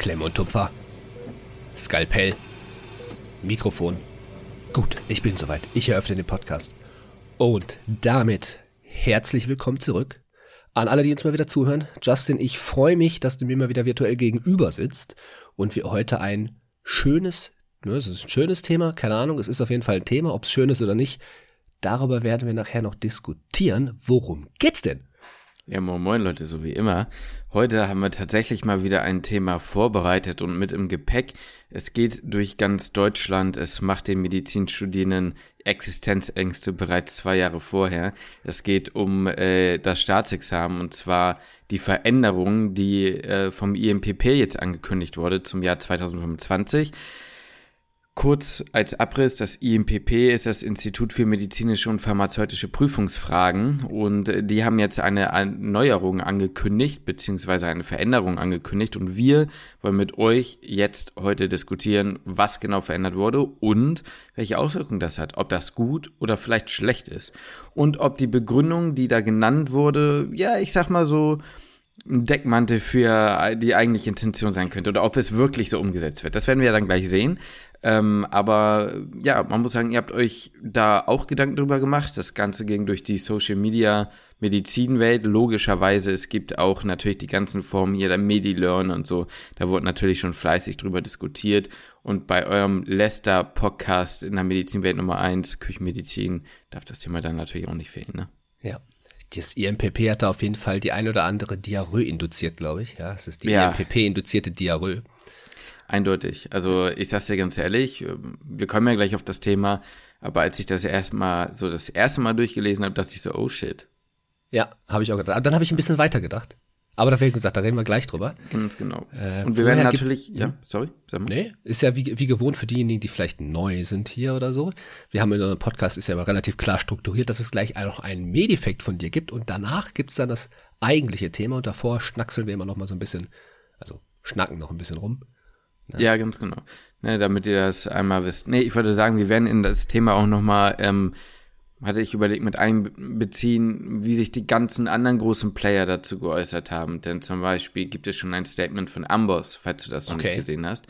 Klemme und Tupfer. Skalpell. Mikrofon. Gut, ich bin soweit. Ich eröffne den Podcast. Und damit herzlich willkommen zurück an alle, die uns mal wieder zuhören. Justin, ich freue mich, dass du mir mal wieder virtuell gegenüber sitzt und wir heute ein schönes, ne, es ist ein schönes Thema, keine Ahnung, es ist auf jeden Fall ein Thema, ob es schön ist oder nicht. Darüber werden wir nachher noch diskutieren. Worum geht's denn? Ja, moin moin Leute, so wie immer. Heute haben wir tatsächlich mal wieder ein Thema vorbereitet und mit im Gepäck. Es geht durch ganz Deutschland. Es macht den Medizinstudierenden Existenzängste bereits zwei Jahre vorher. Es geht um äh, das Staatsexamen und zwar die Veränderung, die äh, vom IMPP jetzt angekündigt wurde zum Jahr 2025. Kurz als Abriss, das IMPP ist das Institut für medizinische und pharmazeutische Prüfungsfragen. Und äh, die haben jetzt eine Erneuerung angekündigt, beziehungsweise eine Veränderung angekündigt. Und wir wollen mit euch jetzt heute diskutieren, was genau verändert wurde und welche Auswirkungen das hat, ob das gut oder vielleicht schlecht ist. Und ob die Begründung, die da genannt wurde, ja, ich sag mal so, ein Deckmantel für die eigentliche Intention sein könnte. Oder ob es wirklich so umgesetzt wird. Das werden wir dann gleich sehen. Ähm, aber ja, man muss sagen, ihr habt euch da auch Gedanken drüber gemacht. Das Ganze ging durch die Social Media Medizinwelt. Logischerweise, es gibt auch natürlich die ganzen Formen hier, der MediLearn und so. Da wurde natürlich schon fleißig drüber diskutiert. Und bei eurem Lester Podcast in der Medizinwelt Nummer eins Küchenmedizin, darf das Thema dann natürlich auch nicht fehlen, ne? Ja. Das IMPP hat da auf jeden Fall die ein oder andere Diarrhoe induziert, glaube ich. Ja, es ist die Ja. IMPP-induzierte Diarrhoe. Eindeutig. Also ich sag's dir ganz ehrlich, wir kommen ja gleich auf das Thema, aber als ich das erstmal so das erste Mal durchgelesen habe, dachte ich so, oh shit. Ja, habe ich auch gedacht. Aber dann habe ich ein bisschen weiter gedacht. Aber da wäre gesagt, da reden wir gleich drüber. Ganz genau. Äh, Und wir werden vorher gibt- natürlich, ja, sorry, sag mal. Nee, ist ja wie, wie gewohnt für diejenigen, die vielleicht neu sind hier oder so. Wir haben in unserem Podcast, ist ja immer relativ klar strukturiert, dass es gleich noch einen Medeffekt von dir gibt und danach gibt's dann das eigentliche Thema und davor schnackseln wir immer noch mal so ein bisschen, also schnacken noch ein bisschen rum. Ja, ganz genau. Ne, damit ihr das einmal wisst. Nee, ich würde sagen, wir werden in das Thema auch nochmal, ähm, hatte ich überlegt, mit einbeziehen, wie sich die ganzen anderen großen Player dazu geäußert haben. Denn zum Beispiel gibt es schon ein Statement von Amboss, falls du das noch Okay. nicht gesehen hast.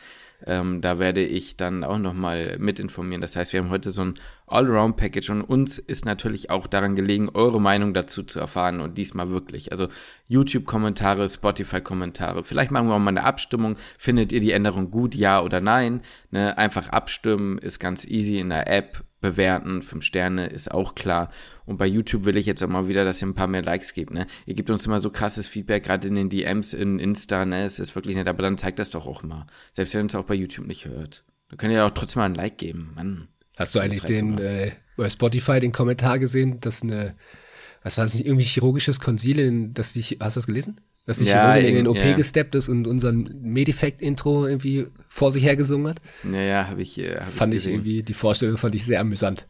Ähm, da werde ich dann auch nochmal mit informieren. Das heißt, wir haben heute so ein Allround-Package und uns ist natürlich auch daran gelegen, eure Meinung dazu zu erfahren und diesmal wirklich. Also YouTube-Kommentare, Spotify-Kommentare. Vielleicht machen wir auch mal eine Abstimmung. Findet ihr die Änderung gut, ja oder nein? Ne, einfach abstimmen ist ganz easy in der App. Bewerten, fünf Sterne ist auch klar. Und bei YouTube will ich jetzt auch mal wieder, dass ihr ein paar mehr Likes gebt. Ne? Ihr gebt uns immer so krasses Feedback, gerade in den DMs in Insta. Ne? Es ist wirklich nett, aber dann zeigt das doch auch mal. Selbst wenn ihr uns auch bei YouTube nicht hört. Da könnt ihr auch trotzdem mal ein Like geben. Mann. Hast du eigentlich den äh, bei Spotify den Kommentar gesehen, dass eine, was war das nicht, irgendwie chirurgisches Konsil, in, dass sich, hast du das gelesen? Dass die Ja, Chirurgin in den OP ja. gesteppt ist und unseren Medifekt-Intro irgendwie vor sich hergesungen hat? Ja, ja, habe ich, äh, hab Fand ich gesehen. irgendwie, die Vorstellung fand ich sehr amüsant.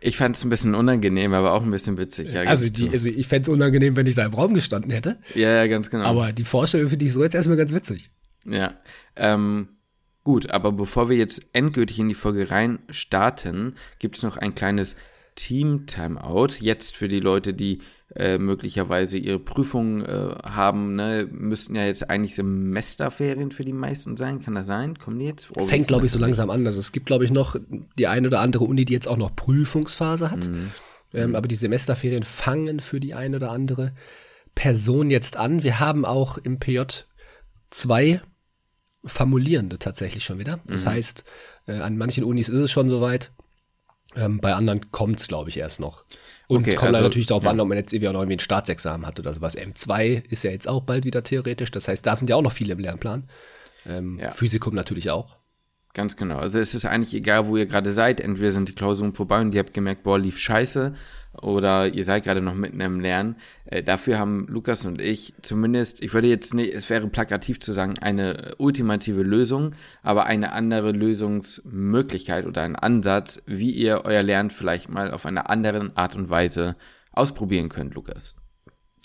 Ich fand es ein bisschen unangenehm, aber auch ein bisschen witzig. Ja, Also, ich die, also ich fände es unangenehm, wenn ich da im Raum gestanden hätte. ja, ja, ganz genau. Aber die Vorstellung finde ich so jetzt erstmal ganz witzig. Ja, ähm, gut, aber bevor wir jetzt endgültig in die Folge rein starten, gibt es noch ein kleines Team-Timeout. Jetzt für die Leute, die äh, möglicherweise ihre Prüfungen äh, haben, ne, müssten ja jetzt eigentlich Semesterferien für die meisten sein. Kann das sein? Kommen die jetzt? Oh, Fängt, glaube ich, so langsam an. Also es gibt, glaube ich, noch die eine oder andere Uni, die jetzt auch noch Prüfungsphase hat. Ähm, aber die Semesterferien fangen für die eine oder andere Person jetzt an. Wir haben auch im PJ zwei Formulierende tatsächlich schon wieder. Das heißt, äh, an manchen Unis ist es schon soweit. Ähm, bei anderen kommt es, glaube ich, erst noch. Und Okay, kommt dann also, natürlich darauf ja. an, ob man jetzt irgendwie auch noch irgendwie ein Staatsexamen hat oder sowas. M2 ist ja jetzt auch bald wieder theoretisch. Das heißt, da sind ja auch noch viele im Lernplan. Ähm, Ja. Physikum natürlich auch. Ganz genau. Also es ist eigentlich egal, wo ihr gerade seid. Entweder sind die Klausuren vorbei und ihr habt gemerkt, boah, lief scheiße. Oder ihr seid gerade noch mitten im Lernen. Äh, dafür haben Lukas und ich zumindest, ich würde jetzt nicht, es wäre plakativ zu sagen, eine ultimative Lösung, aber eine andere Lösungsmöglichkeit oder ein Ansatz, wie ihr euer Lernen vielleicht mal auf eine andere Art und Weise ausprobieren könnt, Lukas.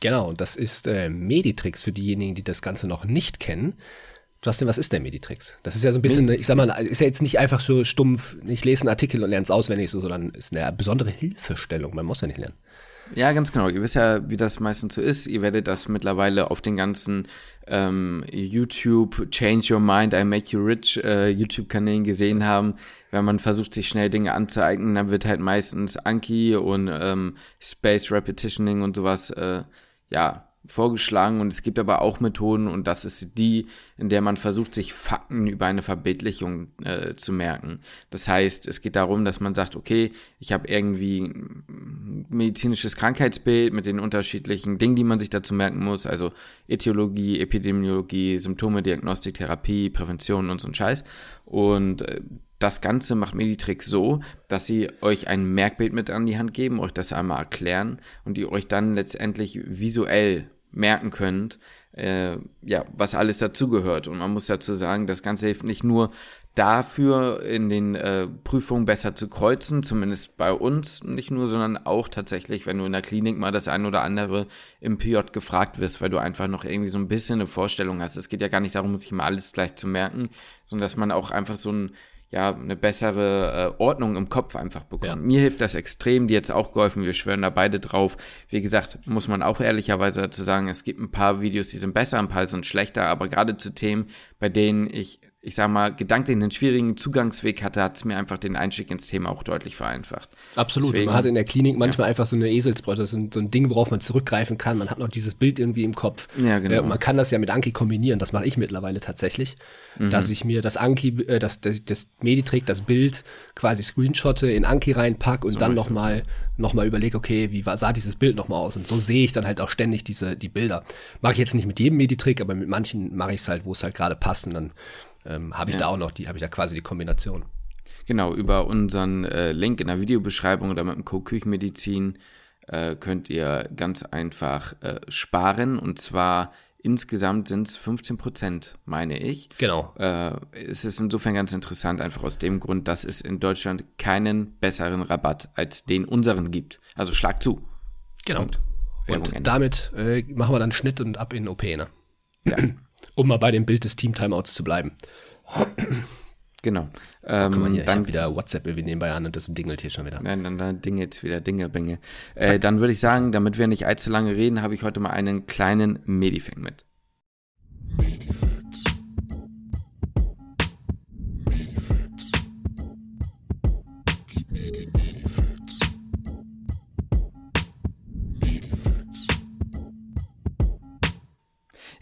Genau, das ist äh, Meditrix für diejenigen, die das Ganze noch nicht kennen. Justin, was ist denn Meditrix? Das ist ja so ein bisschen, ich sag mal, ist ja jetzt nicht einfach so stumpf, ich lese einen Artikel und lerne es auswendig, so, sondern ist eine besondere Hilfestellung. Man muss ja nicht lernen. Ja, ganz genau. Ihr wisst ja, wie das meistens so ist. Ihr werdet das mittlerweile auf den ganzen ähm, YouTube Change Your Mind, I Make You Rich äh, YouTube-Kanälen gesehen haben. Wenn man versucht, sich schnell Dinge anzueignen, dann wird halt meistens Anki und ähm, Space Repetitioning und sowas, äh, ja, vorgeschlagen und es gibt aber auch Methoden und das ist die, in der man versucht, sich Fakten über eine Verbildlichung äh, zu merken. Das heißt, es geht darum, dass man sagt, okay, ich habe irgendwie ein medizinisches Krankheitsbild mit den unterschiedlichen Dingen, die man sich dazu merken muss, also Etiologie, Epidemiologie, Symptome, Diagnostik, Therapie, Prävention und so ein Scheiß. Und äh, das Ganze macht Meditrix so, dass sie euch ein Merkbild mit an die Hand geben, euch das einmal erklären und ihr euch dann letztendlich visuell merken könnt, äh, ja, was alles dazugehört. Und man muss dazu sagen, das Ganze hilft nicht nur dafür, in den äh, Prüfungen besser zu kreuzen, zumindest bei uns nicht nur, sondern auch tatsächlich, wenn du in der Klinik mal das ein oder andere im PJ gefragt wirst, weil du einfach noch irgendwie so ein bisschen eine Vorstellung hast. Es geht ja gar nicht darum, sich mal alles gleich zu merken, sondern dass man auch einfach so ein ja, eine bessere äh, Ordnung im Kopf einfach bekommen. Ja. Mir hilft das extrem, die jetzt auch geholfen, wir schwören da beide drauf. Wie gesagt, muss man auch ehrlicherweise dazu sagen, es gibt ein paar Videos, die sind besser, ein paar sind schlechter, aber gerade zu Themen, bei denen ich ich sag mal, gedanklich einen schwierigen Zugangsweg hatte, hat es mir einfach den Einstieg ins Thema auch deutlich vereinfacht. Absolut. Deswegen, man hat in der Klinik manchmal ja. einfach so eine Eselsbrücke, so ein Ding, worauf man zurückgreifen kann. Man hat noch dieses Bild irgendwie im Kopf. Ja, genau. Äh, man kann das ja mit Anki kombinieren, das mache ich mittlerweile tatsächlich, mhm. dass ich mir das Anki, äh, das, das, das Meditrick, das Bild quasi screenshotte, in Anki reinpack und so dann nochmal noch mal überlege, okay, wie sah dieses Bild nochmal aus? Und so sehe ich dann halt auch ständig diese, die Bilder. Mache ich jetzt nicht mit jedem Meditrick, aber mit manchen mache ich es halt, wo es halt gerade passt und dann ähm, habe ich ja. da auch noch die, habe ich da quasi die Kombination. Genau, über unseren äh, Link in der Videobeschreibung oder mit dem Code Küchenmedizin äh, könnt ihr ganz einfach äh, sparen und zwar insgesamt sind es 15 Prozent, meine ich. Genau. Äh, es ist insofern ganz interessant, einfach aus dem Grund, dass es in Deutschland keinen besseren Rabatt als den unseren gibt. Also schlag zu. Genau. Und, und damit äh, machen wir dann Schnitt und ab in OP, ne? Ja. Um mal bei dem Bild des Team-Timeouts zu bleiben. Genau. Ähm, Guck mal hier, dann wieder WhatsApp, wir nehmen bei an und das dingelt hier schon wieder. Nein, dann, dann dingelt wieder, Dinge, Binge. Äh, dann würde ich sagen, damit wir nicht allzu lange reden, habe ich heute mal einen kleinen Medifang mit. Medifacts.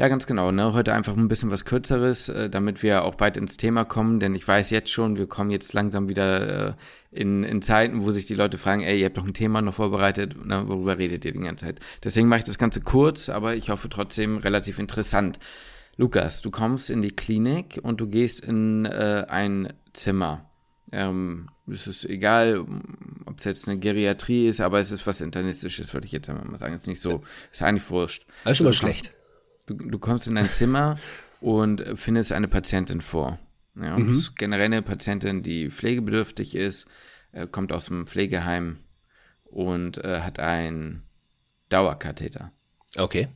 Ja, ganz genau. Ne? Heute einfach ein bisschen was Kürzeres, äh, damit wir auch bald ins Thema kommen, denn ich weiß jetzt schon, wir kommen jetzt langsam wieder äh, in, in Zeiten, wo sich die Leute fragen, ey, ihr habt doch ein Thema noch vorbereitet, ne? worüber redet ihr die ganze Zeit? Deswegen mache ich das Ganze kurz, aber ich hoffe trotzdem relativ interessant. Lukas, du kommst in die Klinik und du gehst in äh, ein Zimmer. Ähm, es ist egal, ob es jetzt eine Geriatrie ist, aber es ist was Internistisches, würde ich jetzt einmal mal sagen. Es ist nicht so, ist eigentlich wurscht. Ist schon mal schlecht. Du, du kommst in ein Zimmer und findest eine Patientin vor. Ja, mhm. ist generell eine Patientin, die pflegebedürftig ist, äh, kommt aus dem Pflegeheim und äh, hat einen Dauerkatheter. Okay.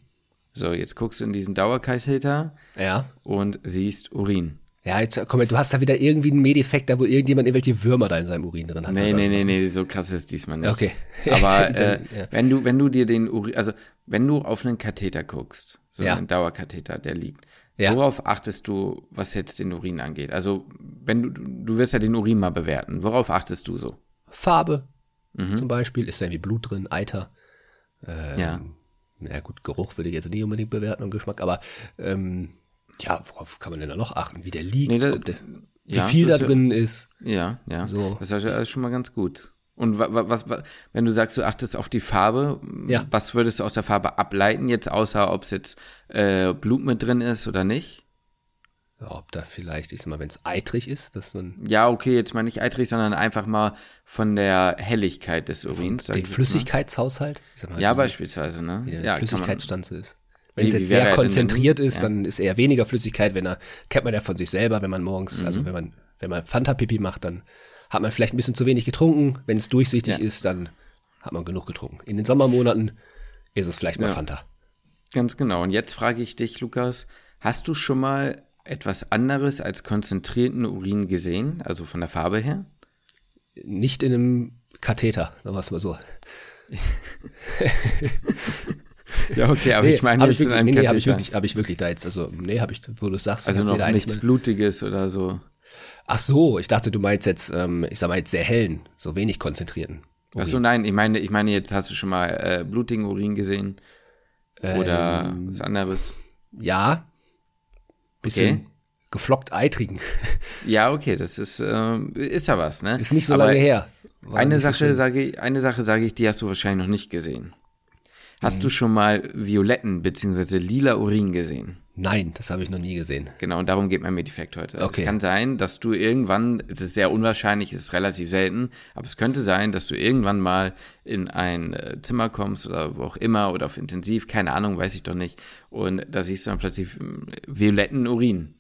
So, jetzt guckst du in diesen Dauerkatheter ja. und siehst Urin. Ja, jetzt komm, du hast da wieder irgendwie einen Medeffekt, da wo irgendjemand irgendwelche Würmer da in seinem Urin drin hat. Nee, nee, nee, nee, so krass ist diesmal nicht. Okay. Aber äh, ja. wenn du, wenn du dir den Urin, also wenn du auf einen Katheter guckst, so ja. einen Dauerkatheter, der liegt, ja. worauf achtest du, was jetzt den Urin angeht? Also, wenn du, du wirst ja den Urin mal bewerten. Worauf achtest du so? Farbe. Mhm. Zum Beispiel, ist da irgendwie Blut drin, Eiter. Ähm, ja. Na gut, Geruch würde ich jetzt nicht unbedingt bewerten und Geschmack, aber ähm, ja, worauf kann man denn da noch achten? Wie der liegt, nee, da, der, wie ja, viel da drin ist. Ja, ja. So. Das ist schon mal ganz gut. Und was, was, wenn du sagst, du achtest auf die Farbe, ja. was würdest du aus der Farbe ableiten, jetzt außer ob es jetzt äh, Blut mit drin ist oder nicht? Ja, ob da vielleicht, ich sag mal, wenn es eitrig ist, dass man. Ja, okay, jetzt mal nicht eitrig, sondern einfach mal von der Helligkeit des Urins. Den Flüssigkeitshaushalt? Mal, ja, beispielsweise, ne? Wie ja, Flüssigkeitsstanze ist. Wenn es jetzt sehr konzentriert ist, ja. dann ist eher weniger Flüssigkeit, wenn er, kennt man ja von sich selber, wenn man morgens, mhm. also wenn man, wenn man Fanta-Pipi macht, dann hat man vielleicht ein bisschen zu wenig getrunken. Wenn es durchsichtig ja. ist, dann hat man genug getrunken. In den Sommermonaten ist es vielleicht mal ja. Fanta. Ganz genau. Und jetzt frage ich dich, Lukas, hast du schon mal etwas anderes als konzentrierten Urin gesehen, also von der Farbe her? Nicht in einem Katheter, sagen wir es mal so. ja, okay, aber nee, ich meine jetzt ich wirklich, in einem nee, nee, habe ich wirklich, habe ich wirklich da jetzt, also nee, habe ich, wo du sagst, also noch nichts mal, Blutiges oder so. Ach so, ich dachte, du meinst jetzt, ähm, ich sag mal jetzt sehr hellen, so wenig konzentrierten. Urin. Ach so, nein, ich meine, ich meine jetzt hast du schon mal äh, blutigen Urin gesehen oder ähm, was anderes? Ja, bisschen okay. geflockt eitrigen. Ja, okay, das ist äh, ist ja was, ne? Ist nicht so Aber lange her. Eine Sache sage ich, eine Sache sage ich, die hast du wahrscheinlich noch nicht gesehen. Hast mhm. du schon mal violetten bzw. lila Urin gesehen? Nein, das habe ich noch nie gesehen. Genau, und darum geht mein Medifekt heute. Okay. Es kann sein, dass du irgendwann, es ist sehr unwahrscheinlich, es ist relativ selten, aber es könnte sein, dass du irgendwann mal in ein äh, Zimmer kommst oder wo auch immer oder auf Intensiv, keine Ahnung, weiß ich doch nicht, und da siehst du dann plötzlich hm, violetten Urin.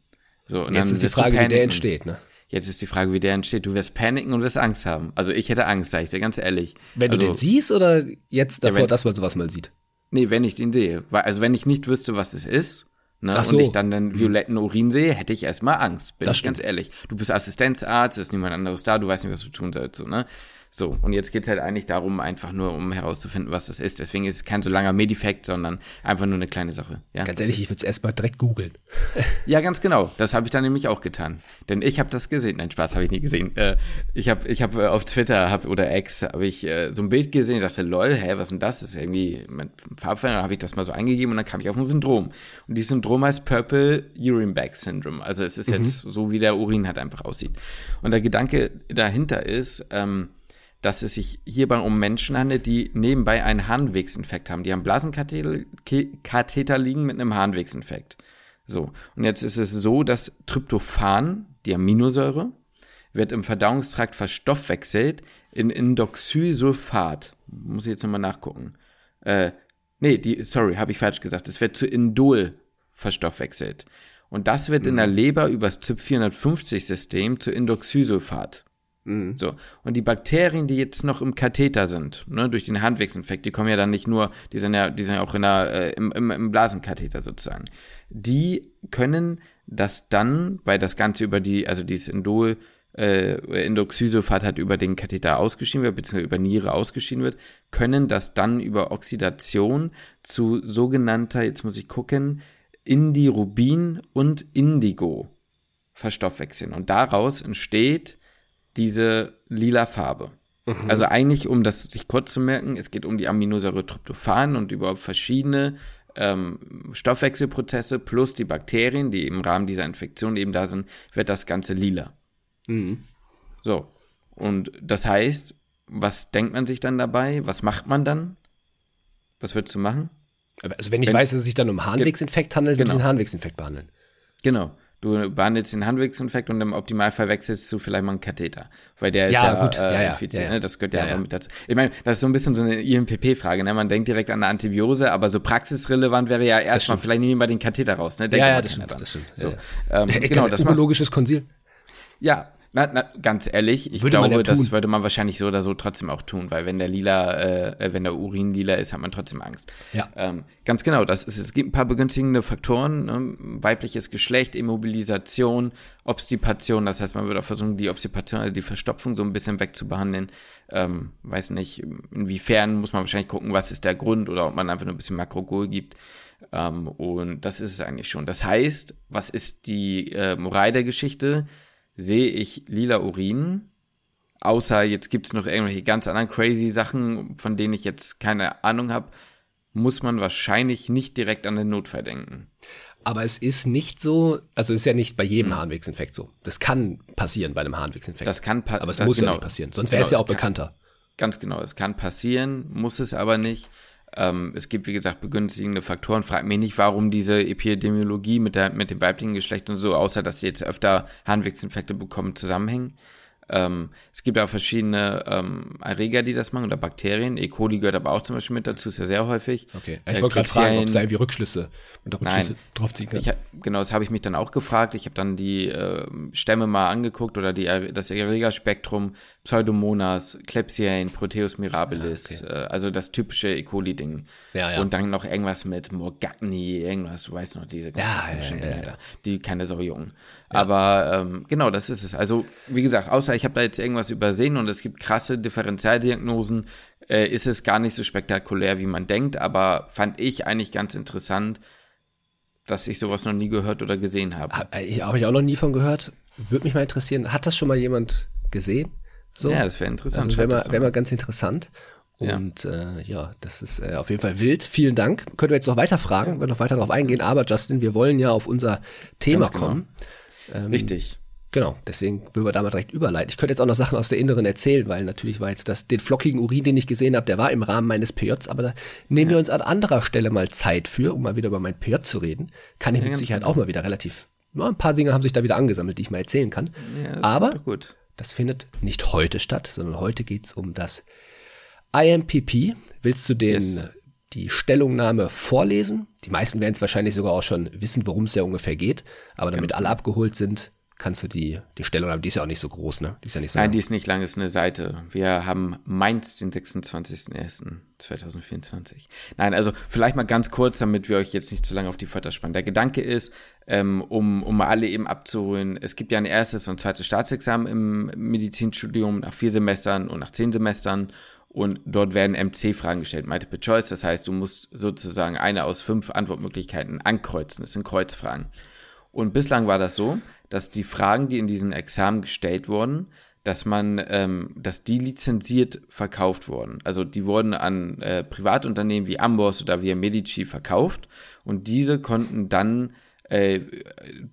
So, und Jetzt ist die Frage, wie der entsteht, ne? Jetzt ist die Frage, wie der entsteht. Du wirst paniken und wirst Angst haben. Also ich hätte Angst, sag ich dir ganz ehrlich. Wenn also, du den siehst oder jetzt davor, ja, wenn, dass man sowas mal sieht? Nee, wenn ich den sehe. Also wenn ich nicht wüsste, was es ist, ne, so. und ich dann den mhm. violetten Urin sehe, hätte ich erstmal Angst. Bin das ich stimmt. ganz ehrlich. Du bist Assistenzarzt, ist niemand anderes da, du weißt nicht, was du tun sollst. So, ne? So, und jetzt geht es halt eigentlich darum, einfach nur, um herauszufinden, was das ist. Deswegen ist es kein so langer Medifekt, sondern einfach nur eine kleine Sache. Ja? Ganz ehrlich, ich würde es erstmal direkt googeln. ja, ganz genau. Das habe ich dann nämlich auch getan. Denn ich habe das gesehen. Nein, Spaß habe ich nie gesehen. Äh, ich habe ich hab äh, auf Twitter hab, oder X habe ich äh, so ein Bild gesehen, dachte, lol, hä, was ist denn das? Das ist irgendwie mit Farbfilm. Dann habe ich das mal so eingegeben und dann kam ich auf ein Syndrom. Und dieses Syndrom heißt Purple Urine Bag Syndrome. Also es ist mhm. jetzt so, wie der Urin halt einfach aussieht. Und der Gedanke dahinter ist, ähm, dass es sich hierbei um Menschen handelt, die nebenbei einen Harnwegsinfekt haben. Die haben Blasenkatheter liegen mit einem Harnwegsinfekt. So, und jetzt ist es so, dass Tryptophan, die Aminosäure, wird im Verdauungstrakt verstoffwechselt in Indoxysulfat. Muss ich jetzt nochmal nachgucken. Äh, nee, die, sorry, habe ich falsch gesagt. Es wird zu Indol verstoffwechselt. Und das wird mhm. in der Leber übers ZYP450-System zu Indoxysulfat. Mhm. So. Und die Bakterien, die jetzt noch im Katheter sind, ne, durch den Handwegsinfekt, die kommen ja dann nicht nur, die sind ja, die sind ja auch in der, äh, im, im, im Blasenkatheter sozusagen. Die können das dann, weil das Ganze über die, also dieses Indol, äh, Indoxysulfat hat über den Katheter ausgeschieden wird, beziehungsweise über Niere ausgeschieden wird, können das dann über Oxidation zu sogenannter, jetzt muss ich gucken, Indirubin und Indigo verstoffwechseln. Und daraus entsteht diese lila Farbe. Mhm. Also eigentlich, um das sich kurz zu merken, es geht um die Aminosäure Tryptophan und über verschiedene ähm, Stoffwechselprozesse plus die Bakterien, die im Rahmen dieser Infektion eben da sind, wird das Ganze lila. Mhm. So. Und das heißt, was denkt man sich dann dabei? Was macht man dann? Was würdest du machen? Also wenn ich wenn, weiß, dass es sich dann um Harnwegsinfekt handelt, genau. würde ich den Harnwegsinfekt behandeln. Genau. Du behandelst den Handwegsinfekt und im Optimalfall wechselst du vielleicht mal einen Katheter. Weil der ist ja, ja, gut. Äh, ja, ja, infiziert, ja, Ne? Das gehört ja, einfach mit dazu. Ich meine, das ist so ein bisschen so eine IMPP-Frage. Ne? Man denkt direkt an eine Antibiose, aber so praxisrelevant wäre ja erstmal, vielleicht nehmen wir den Katheter raus. Ne? Denk ja, ja, das stimmt, das stimmt. So, ähm, genau, das Urologisches Konsil. Ja, na, na, ganz ehrlich, ich würde glaube, ja das würde man wahrscheinlich so oder so trotzdem auch tun, weil wenn der lila, äh, äh, wenn der Urin lila ist, hat man trotzdem Angst. Ja. Ähm, ganz genau, das ist, es gibt ein paar begünstigende Faktoren, ne? weibliches Geschlecht, Immobilisation, Obstipation, das heißt, man würde auch versuchen, die Obstipation, also die Verstopfung so ein bisschen wegzubehandeln. Ähm, weiß nicht, inwiefern muss man wahrscheinlich gucken, was ist der Grund oder ob man einfach nur ein bisschen Makrogol gibt. Ähm, und das ist es eigentlich schon. Das heißt, was ist die äh, Moral der Geschichte? Sehe ich lila Urin. Außer jetzt gibt es noch irgendwelche ganz anderen crazy Sachen, von denen ich jetzt keine Ahnung habe, muss man wahrscheinlich nicht direkt an den Notfall denken. Aber es ist nicht so, also es ist ja nicht bei jedem hm. Harnwegsinfekt so. Das kann passieren bei einem Harnwegsinfekt. Das kann passieren. Aber es muss genau. ja nicht passieren, sonst wäre genau, es ja auch bekannter. Ganz genau, es kann passieren, muss es aber nicht. Ähm, es gibt, wie gesagt, begünstigende Faktoren. Frag mich nicht, warum diese Epidemiologie mit, der, mit dem weiblichen Geschlecht und so, außer dass sie jetzt öfter Harnwegsinfekte bekommen, zusammenhängen. Ähm, es gibt auch verschiedene ähm, Erreger, die das machen, oder Bakterien. E. coli gehört aber auch zum Beispiel mit dazu, ist ja sehr häufig. Okay. Ich äh, wollte gerade fragen, ob es da irgendwie Rückschlüsse, Rückschlüsse Nein. draufziehen kann. Hab, genau, das habe ich mich dann auch gefragt. Ich habe dann die äh, Stämme mal angeguckt oder die, das Erregerspektrum Pseudomonas, Klebsiella, Proteus mirabilis, ah, okay. äh, also das typische E. coli-Ding. Ja, ja. Und dann noch irgendwas mit Morgagni, irgendwas, du weißt noch, diese ganzen ja, ja, ja, die keine Sau jungen. Aber ähm, genau, das ist es. Also, wie gesagt, außer ich habe da jetzt irgendwas übersehen und es gibt krasse Differentialdiagnosen, äh, ist es gar nicht so spektakulär, wie man denkt, aber fand ich eigentlich ganz interessant, dass ich sowas noch nie gehört oder gesehen habe. Habe äh, hab ich auch noch nie von gehört. Würde mich mal interessieren, hat das schon mal jemand gesehen? So? Ja, das wäre interessant. Also wäre mal, wär mal ganz interessant. Und ja, äh, ja das ist äh, auf jeden Fall wild. Vielen Dank. Können wir jetzt noch weiter fragen, ja. wir noch weiter darauf eingehen. Aber Justin, wir wollen ja auf unser Thema genau. kommen. Ähm, Richtig. Genau, deswegen würden wir da mal direkt überleiten. Ich könnte jetzt auch noch Sachen aus der Inneren erzählen, weil natürlich war jetzt das, den flockigen Urin, den ich gesehen habe, der war im Rahmen meines PJs, aber da nehmen ja. wir uns an anderer Stelle mal Zeit für, um mal wieder über mein PJ zu reden. Kann ich ja, mit Sicherheit genau. auch mal wieder relativ, ja, ein paar Dinge haben sich da wieder angesammelt, die ich mal erzählen kann. Ja, aber das findet nicht heute statt, sondern heute geht's um das IMPP. Willst du den, yes. die Stellungnahme vorlesen? Die meisten werden es wahrscheinlich sogar auch schon wissen, worum es ja ungefähr geht, aber damit Ganz alle genau. abgeholt sind, kannst du die, die Stellungnahme, die ist ja auch nicht so groß, ne? Die ist ja nicht so Nein, lang. die ist nicht lang, ist eine Seite. Wir haben Mainz, den 26.01.2024. Nein, also vielleicht mal ganz kurz, damit wir euch jetzt nicht zu lange auf die Förder spannen. Der Gedanke ist, ähm, um, um alle eben abzuholen, es gibt ja ein erstes und zweites Staatsexamen im Medizinstudium nach vier Semestern und nach zehn Semestern und dort werden MC-Fragen gestellt, Multiple Choice. Das heißt, du musst sozusagen eine aus fünf Antwortmöglichkeiten ankreuzen. Das sind Kreuzfragen. Und bislang war das so, dass die Fragen, die in diesen Examen gestellt wurden, dass man, ähm, dass die lizenziert verkauft wurden. Also die wurden an äh, Privatunternehmen wie Amboss oder Via Medici verkauft und diese konnten dann äh,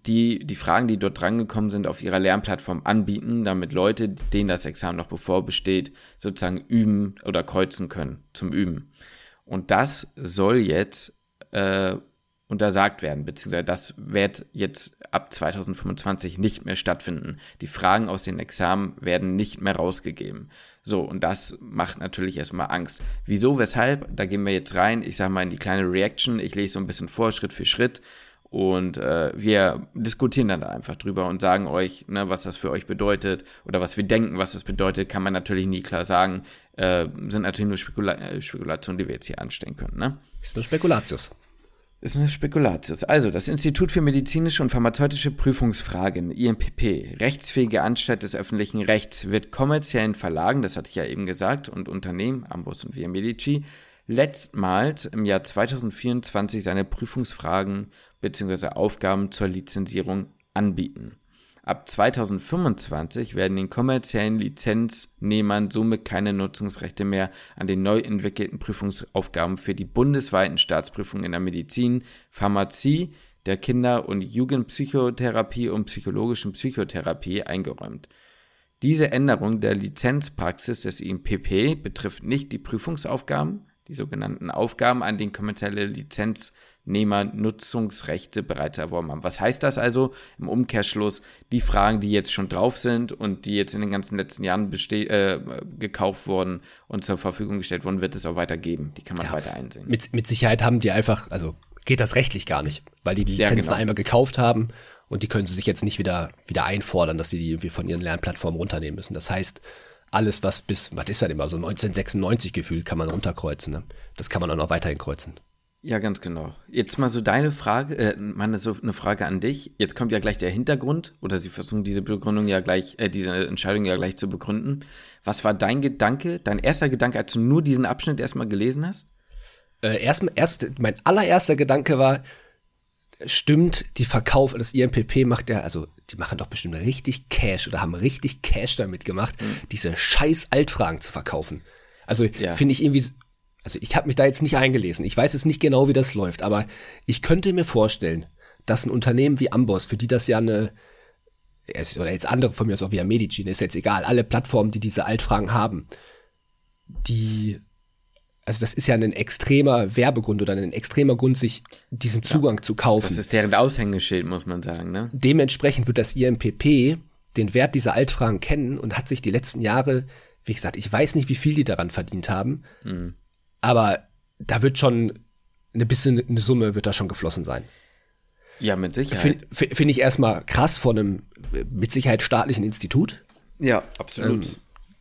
die, die Fragen, die dort drangekommen sind, auf ihrer Lernplattform anbieten, damit Leute, denen das Examen noch bevor besteht, sozusagen üben oder kreuzen können zum Üben. Und das soll jetzt äh, untersagt werden, beziehungsweise das wird jetzt ab 2025 nicht mehr stattfinden. Die Fragen aus den Examen werden nicht mehr rausgegeben. So, und das macht natürlich erstmal Angst. Wieso, weshalb? Da gehen wir jetzt rein. Ich sage mal in die kleine Reaction. Ich lese so ein bisschen vor, Schritt für Schritt. Und äh, wir diskutieren dann da einfach drüber und sagen euch, ne, was das für euch bedeutet oder was wir denken, was das bedeutet, kann man natürlich nie klar sagen. Äh, sind natürlich nur Spekula äh, Spekulationen, die wir jetzt hier anstellen können. Ne? Ist nur Spekulatius. Ist eine Spekulatius. Also, das Institut für medizinische und pharmazeutische Prüfungsfragen, IMPP, rechtsfähige Anstalt des öffentlichen Rechts, wird kommerziellen Verlagen, das hatte ich ja eben gesagt, und Unternehmen, Ambos und Via Medici, letztmals im Jahr 2024 seine Prüfungsfragen bzw. Aufgaben zur Lizenzierung anbieten. Ab 2025 werden den kommerziellen Lizenznehmern somit keine Nutzungsrechte mehr an den neu entwickelten Prüfungsaufgaben für die bundesweiten Staatsprüfungen in der Medizin, Pharmazie, der Kinder- und Jugendpsychotherapie und psychologischen Psychotherapie eingeräumt. Diese Änderung der Lizenzpraxis des IMPP betrifft nicht die Prüfungsaufgaben, die sogenannten Aufgaben, an denen kommerzielle Lizenznehmer Nutzungsrechte bereits erworben haben. Was heißt das also im Umkehrschluss? Die Fragen, die jetzt schon drauf sind und die jetzt in den ganzen letzten Jahren äh, gekauft wurden und zur Verfügung gestellt wurden, wird es auch weitergeben. Die kann man ja, weiter einsehen. Mit, mit Sicherheit haben die einfach, also geht das rechtlich gar nicht, weil die die Lizenzen ja, genau. einmal gekauft haben und die können sie sich jetzt nicht wieder, wieder einfordern, dass sie die irgendwie von ihren Lernplattformen runternehmen müssen. Das heißt, alles, was bis, was ist das immer, so 1996 gefühlt, kann man runterkreuzen. Ne? Das kann man auch noch weiterhin kreuzen. Ja, ganz genau. Jetzt mal so deine Frage, äh, meine so eine Frage an dich. Jetzt kommt ja gleich der Hintergrund, oder Sie versuchen diese Begründung ja gleich, äh, diese Entscheidung ja gleich zu begründen. Was war dein Gedanke, dein erster Gedanke, als du nur diesen Abschnitt erstmal gelesen hast? Äh, erst, erst, mein allererster Gedanke war, stimmt, die Verkauf, das IMPP macht ja, also die machen doch bestimmt richtig Cash oder haben richtig Cash damit gemacht, mhm. diese scheiß Altfragen zu verkaufen. Also ja. finde ich irgendwie, also ich habe mich da jetzt nicht eingelesen. Ich weiß jetzt nicht genau, wie das läuft, aber ich könnte mir vorstellen, dass ein Unternehmen wie Amboss, für die das ja eine, oder jetzt andere von mir aus auch wie Medici, ist jetzt egal, alle Plattformen, die diese Altfragen haben, die also das ist ja ein extremer Werbegrund oder ein extremer Grund, sich diesen Zugang ja, zu kaufen. Das ist deren Aushängeschild, muss man sagen. Ne? Dementsprechend wird das IMPP den Wert dieser Altfragen kennen und hat sich die letzten Jahre, wie gesagt, ich weiß nicht, wie viel die daran verdient haben, mhm. Aber da wird schon eine bisschen eine Summe wird da schon geflossen sein. Ja, mit Sicherheit. Finde find ich erstmal krass von einem mit Sicherheit staatlichen Institut. Ja, absolut. Ähm,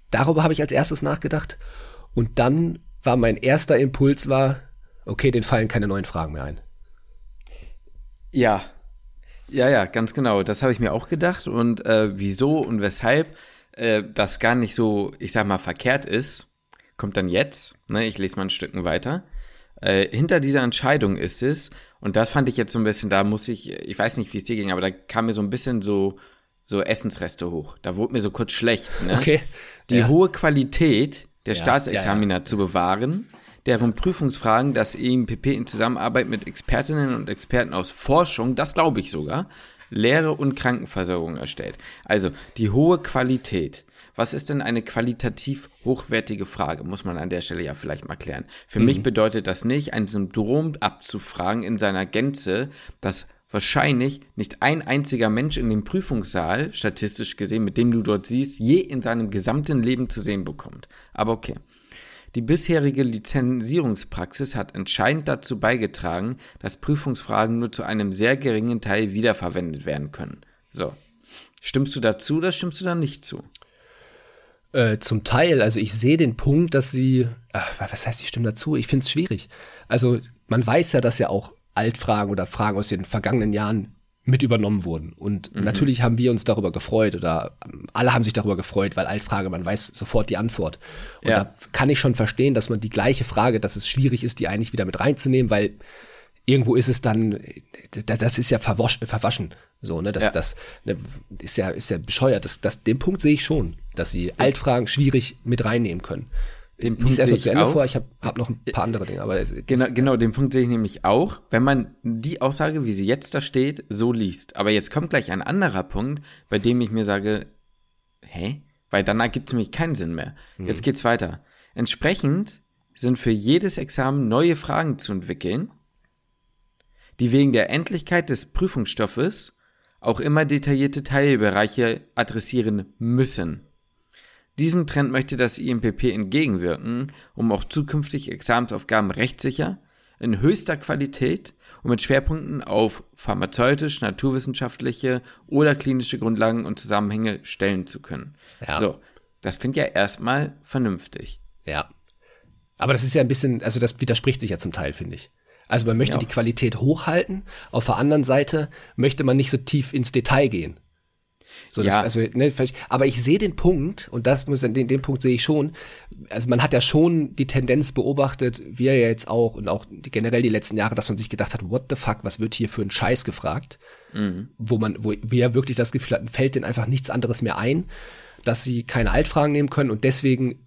darüber habe ich als erstes nachgedacht. Und dann war mein erster Impuls war, okay, den fallen keine neuen Fragen mehr ein. Ja, ja, ja, ganz genau. Das habe ich mir auch gedacht. Und äh, wieso und weshalb? äh, das gar nicht so, ich sag mal, verkehrt ist, kommt dann jetzt. Ne, ich lese mal ein Stücken weiter. Äh, hinter dieser Entscheidung ist es, und das fand ich jetzt so ein bisschen, da muss ich, ich weiß nicht, wie es dir ging, aber da kam mir so ein bisschen so, so Essensreste hoch. Da wurde mir so kurz schlecht. Ne? Okay. Die Ja. hohe Qualität der Ja, Staatsexaminer zu bewahren, deren Prüfungsfragen das EMPP in Zusammenarbeit mit Expertinnen und Experten aus Forschung, das glaube ich sogar, Lehre und Krankenversorgung erstellt. Also die hohe Qualität. Was ist denn eine qualitativ hochwertige Frage? Muss man an der Stelle ja vielleicht mal klären. Für mich bedeutet das nicht, ein Syndrom abzufragen in seiner Gänze, das wahrscheinlich nicht ein einziger Mensch in dem Prüfungssaal, statistisch gesehen, mit dem du dort siehst, je in seinem gesamten Leben zu sehen bekommt. Aber okay. Die bisherige Lizenzierungspraxis hat entscheidend dazu beigetragen, dass Prüfungsfragen nur zu einem sehr geringen Teil wiederverwendet werden können. So. Stimmst du dazu oder stimmst du da nicht zu? Äh, zum Teil, also ich sehe den Punkt, dass sie, ach, was heißt, ich stimme dazu? Ich finde es schwierig. Also man weiß ja, dass ja auch Altfragen oder Fragen aus den vergangenen Jahren mit übernommen wurden. Und natürlich haben wir uns darüber gefreut oder alle haben sich darüber gefreut, weil Altfrage, man weiß sofort die Antwort. Und Ja. da kann ich schon verstehen, dass man die gleiche Frage, dass es schwierig ist, die eigentlich wieder mit reinzunehmen, weil irgendwo ist es dann, das, ist ja verwasch, verwaschen. So, ne, das, Ja. das ne, ist ja, ist ja bescheuert. Das, das, den Punkt sehe ich schon, dass sie Altfragen schwierig mit reinnehmen können. Den Lies erstmal zu ich Ende auch. vor, ich habe hab noch ein paar andere Dinge, aber es, Genau, genau, den Punkt sehe ich nämlich auch, wenn man die Aussage, wie sie jetzt da steht, so liest. Aber jetzt kommt gleich ein anderer Punkt, bei dem ich mir sage, hä? Weil dann ergibt es nämlich keinen Sinn mehr. Jetzt geht's weiter. Entsprechend sind für jedes Examen neue Fragen zu entwickeln, die wegen der Endlichkeit des Prüfungsstoffes auch immer detaillierte Teilbereiche adressieren müssen. Diesem Trend möchte das IMPP entgegenwirken, um auch zukünftig Examensaufgaben rechtssicher, in höchster Qualität und mit Schwerpunkten auf pharmazeutisch, naturwissenschaftliche oder klinische Grundlagen und Zusammenhänge stellen zu können. Ja. So, das klingt ja erstmal vernünftig. Ja. Aber das ist ja ein bisschen, also das widerspricht sich ja zum Teil, finde ich. Also man möchte Ja. die Qualität hochhalten, auf der anderen Seite möchte man nicht so tief ins Detail gehen. So, das, Ja. also, ne, vielleicht- aber ich sehe den Punkt, und das muss, den, den Punkt sehe ich schon, also man hat ja schon die Tendenz beobachtet, wir ja jetzt auch und auch die, generell die letzten Jahre, dass man sich gedacht hat, what the fuck, was wird hier für ein Scheiß gefragt? Wo man, wo wir wirklich das Gefühl hatten, fällt denen einfach nichts anderes mehr ein, dass sie keine Altfragen nehmen können und deswegen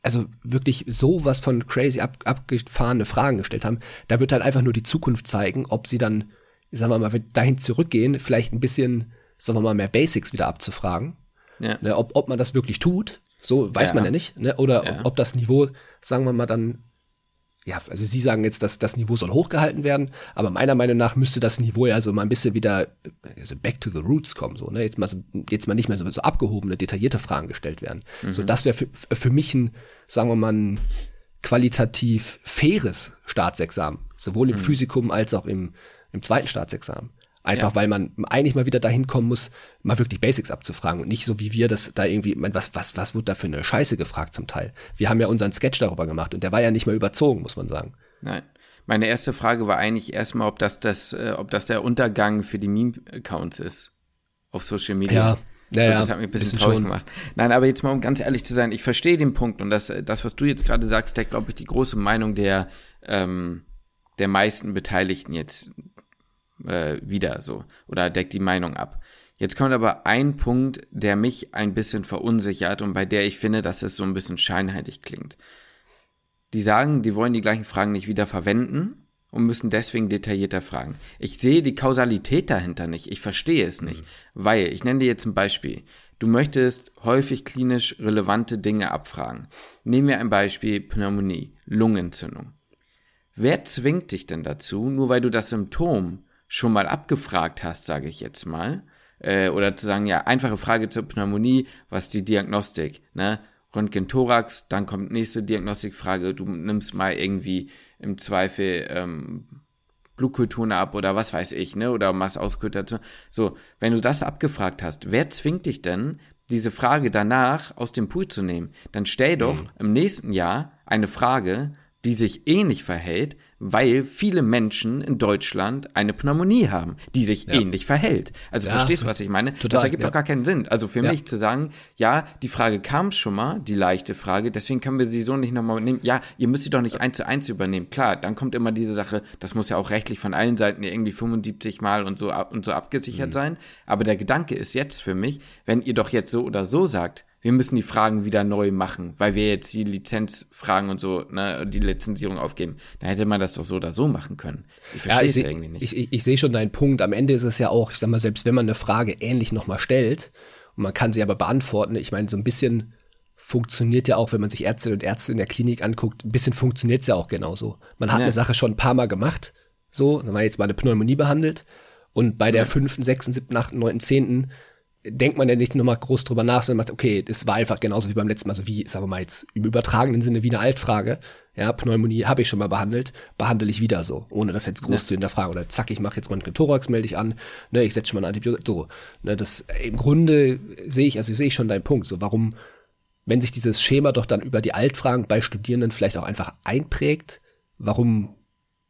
also wirklich sowas von crazy ab, abgefahrene Fragen gestellt haben. Da wird halt einfach nur die Zukunft zeigen, ob sie dann, sagen wir mal, dahin zurückgehen, vielleicht ein bisschen, sagen wir mal, mehr Basics wieder abzufragen. Ja. Ne, ob, ob man das wirklich tut, so weiß Ja. man ja nicht. Ne? Oder Ja. ob, ob das Niveau, sagen wir mal, dann, ja, also Sie sagen jetzt, dass das Niveau soll hochgehalten werden, aber meiner Meinung nach müsste das Niveau ja so mal ein bisschen wieder also back to the roots kommen. So, ne? jetzt, mal so, jetzt mal nicht mehr so, so abgehobene, detaillierte Fragen gestellt werden. So, das wäre für, für mich ein, sagen wir mal, ein qualitativ faires Staatsexamen, sowohl im Physikum als auch im, im zweiten Staatsexamen. Einfach Ja. weil man eigentlich mal wieder dahin kommen muss, mal wirklich Basics abzufragen und nicht so wie wir das da irgendwie, was, was, was wird da für eine Scheiße gefragt zum Teil? Wir haben ja unseren Sketch darüber gemacht und der war ja nicht mal überzogen, muss man sagen. Nein. Meine erste Frage war eigentlich erstmal, ob das, das, äh, ob das der Untergang für die Meme-Accounts ist. Auf Social Media. Ja. Ja, so, das hat mich ein bisschen bisschen traurig schon. gemacht. Nein, aber jetzt mal, um ganz ehrlich zu sein, ich verstehe den Punkt und das, äh, das was du jetzt gerade sagst, deckt, glaube ich, die große Meinung der, ähm, der meisten Beteiligten jetzt äh, wieder so oder deckt die Meinung ab. Jetzt kommt aber ein Punkt, der mich ein bisschen verunsichert und bei der ich finde, dass es so ein bisschen scheinheilig klingt. Die sagen, die wollen die gleichen Fragen nicht wieder verwenden und müssen deswegen detaillierter fragen. Ich sehe die Kausalität dahinter nicht. Ich verstehe es nicht. Weil, ich nenne dir jetzt ein Beispiel. Du möchtest häufig klinisch relevante Dinge abfragen. Nehmen wir ein Beispiel Pneumonie, Lungenentzündung. Wer zwingt dich denn dazu, nur weil du das Symptom schon mal abgefragt hast, sage ich jetzt mal, äh, oder zu sagen, ja, einfache Frage zur Pneumonie, was die Diagnostik, ne? Röntgen Thorax, dann kommt nächste Diagnostikfrage, du nimmst mal irgendwie im Zweifel ähm, Blutkulturen ab oder was weiß ich, ne? Oder machst Auskultation. So, wenn du das abgefragt hast, wer zwingt dich denn, diese Frage danach aus dem Pool zu nehmen? Dann stell doch im nächsten Jahr eine Frage, die sich ähnlich verhält, weil viele Menschen in Deutschland eine Pneumonie haben, die sich ja. ähnlich verhält. Also ja, verstehst du, was ich meine? Total, das ergibt ja. doch gar keinen Sinn. Also für mich zu sagen, ja, die Frage kam schon mal, die leichte Frage, deswegen können wir sie so nicht nochmal nehmen. Ja, ihr müsst sie doch nicht eins zu eins übernehmen. Klar, dann kommt immer diese Sache, das muss ja auch rechtlich von allen Seiten irgendwie 75 Mal und so, und so abgesichert mhm. sein. Aber der Gedanke ist jetzt für mich, wenn ihr doch jetzt so oder so sagt, wir müssen die Fragen wieder neu machen, weil wir jetzt die Lizenzfragen und so, ne, die Lizenzierung aufgeben. Dann hätte man das doch so oder so machen können. Ich verstehe ja, es irgendwie nicht. Ich, ich, ich sehe schon deinen Punkt. Am Ende ist es ja auch, ich sag mal, selbst wenn man eine Frage ähnlich nochmal stellt und man kann sie aber beantworten, ich meine, so ein bisschen funktioniert ja auch, wenn man sich Ärzte und Ärzte in der Klinik anguckt, ein bisschen funktioniert es ja auch genauso. Man hat ja. eine Sache schon ein paar Mal gemacht, so, dann war jetzt mal eine Pneumonie behandelt und bei der fünften, sechsten, siebten, achten, neunten, zehnten denkt man ja nicht nochmal groß drüber nach, sondern macht, okay, das war einfach genauso wie beim letzten Mal, so wie, sagen wir mal jetzt im übertragenen Sinne wie eine Altfrage. Ja, Pneumonie habe ich schon mal behandelt, behandle ich wieder so, ohne das jetzt groß ja. zu hinterfragen. Oder zack, ich mache jetzt Röntgen-Thorax, melde ich an, ne, ich setze schon mal ein Antibiotikum, so. Ne, das, im Grunde sehe ich, also sehe ich schon deinen Punkt, so, warum, wenn sich dieses Schema doch dann über die Altfragen bei Studierenden vielleicht auch einfach einprägt, warum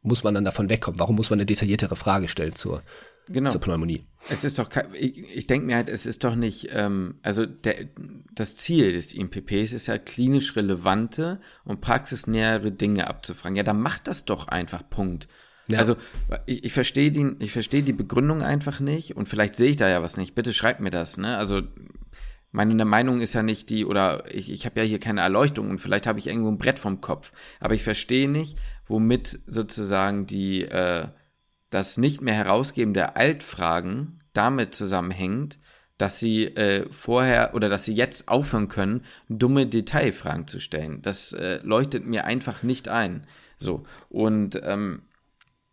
muss man dann davon wegkommen? Warum muss man eine detailliertere Frage stellen zur, genau. zur Pneumonie. Es ist doch, ich, ich denke mir halt, es ist doch nicht, ähm, also der, das Ziel des IMPPs ist ja klinisch relevante und praxisnähere Dinge abzufragen. Ja, dann macht das doch einfach, Punkt. Ja. Also ich, ich verstehe die, ich verstehe die Begründung einfach nicht und vielleicht sehe ich da ja was nicht. Bitte schreibt mir das, ne? Also meine Meinung ist ja nicht die, oder ich, ich habe ja hier keine Erleuchtung und vielleicht habe ich irgendwo ein Brett vom Kopf. Aber ich verstehe nicht, womit sozusagen die, äh, das nicht mehr herausgeben der Altfragen damit zusammenhängt, dass sie äh, vorher oder dass sie jetzt aufhören können, dumme Detailfragen zu stellen. Das äh, leuchtet mir einfach nicht ein. So. Und ähm,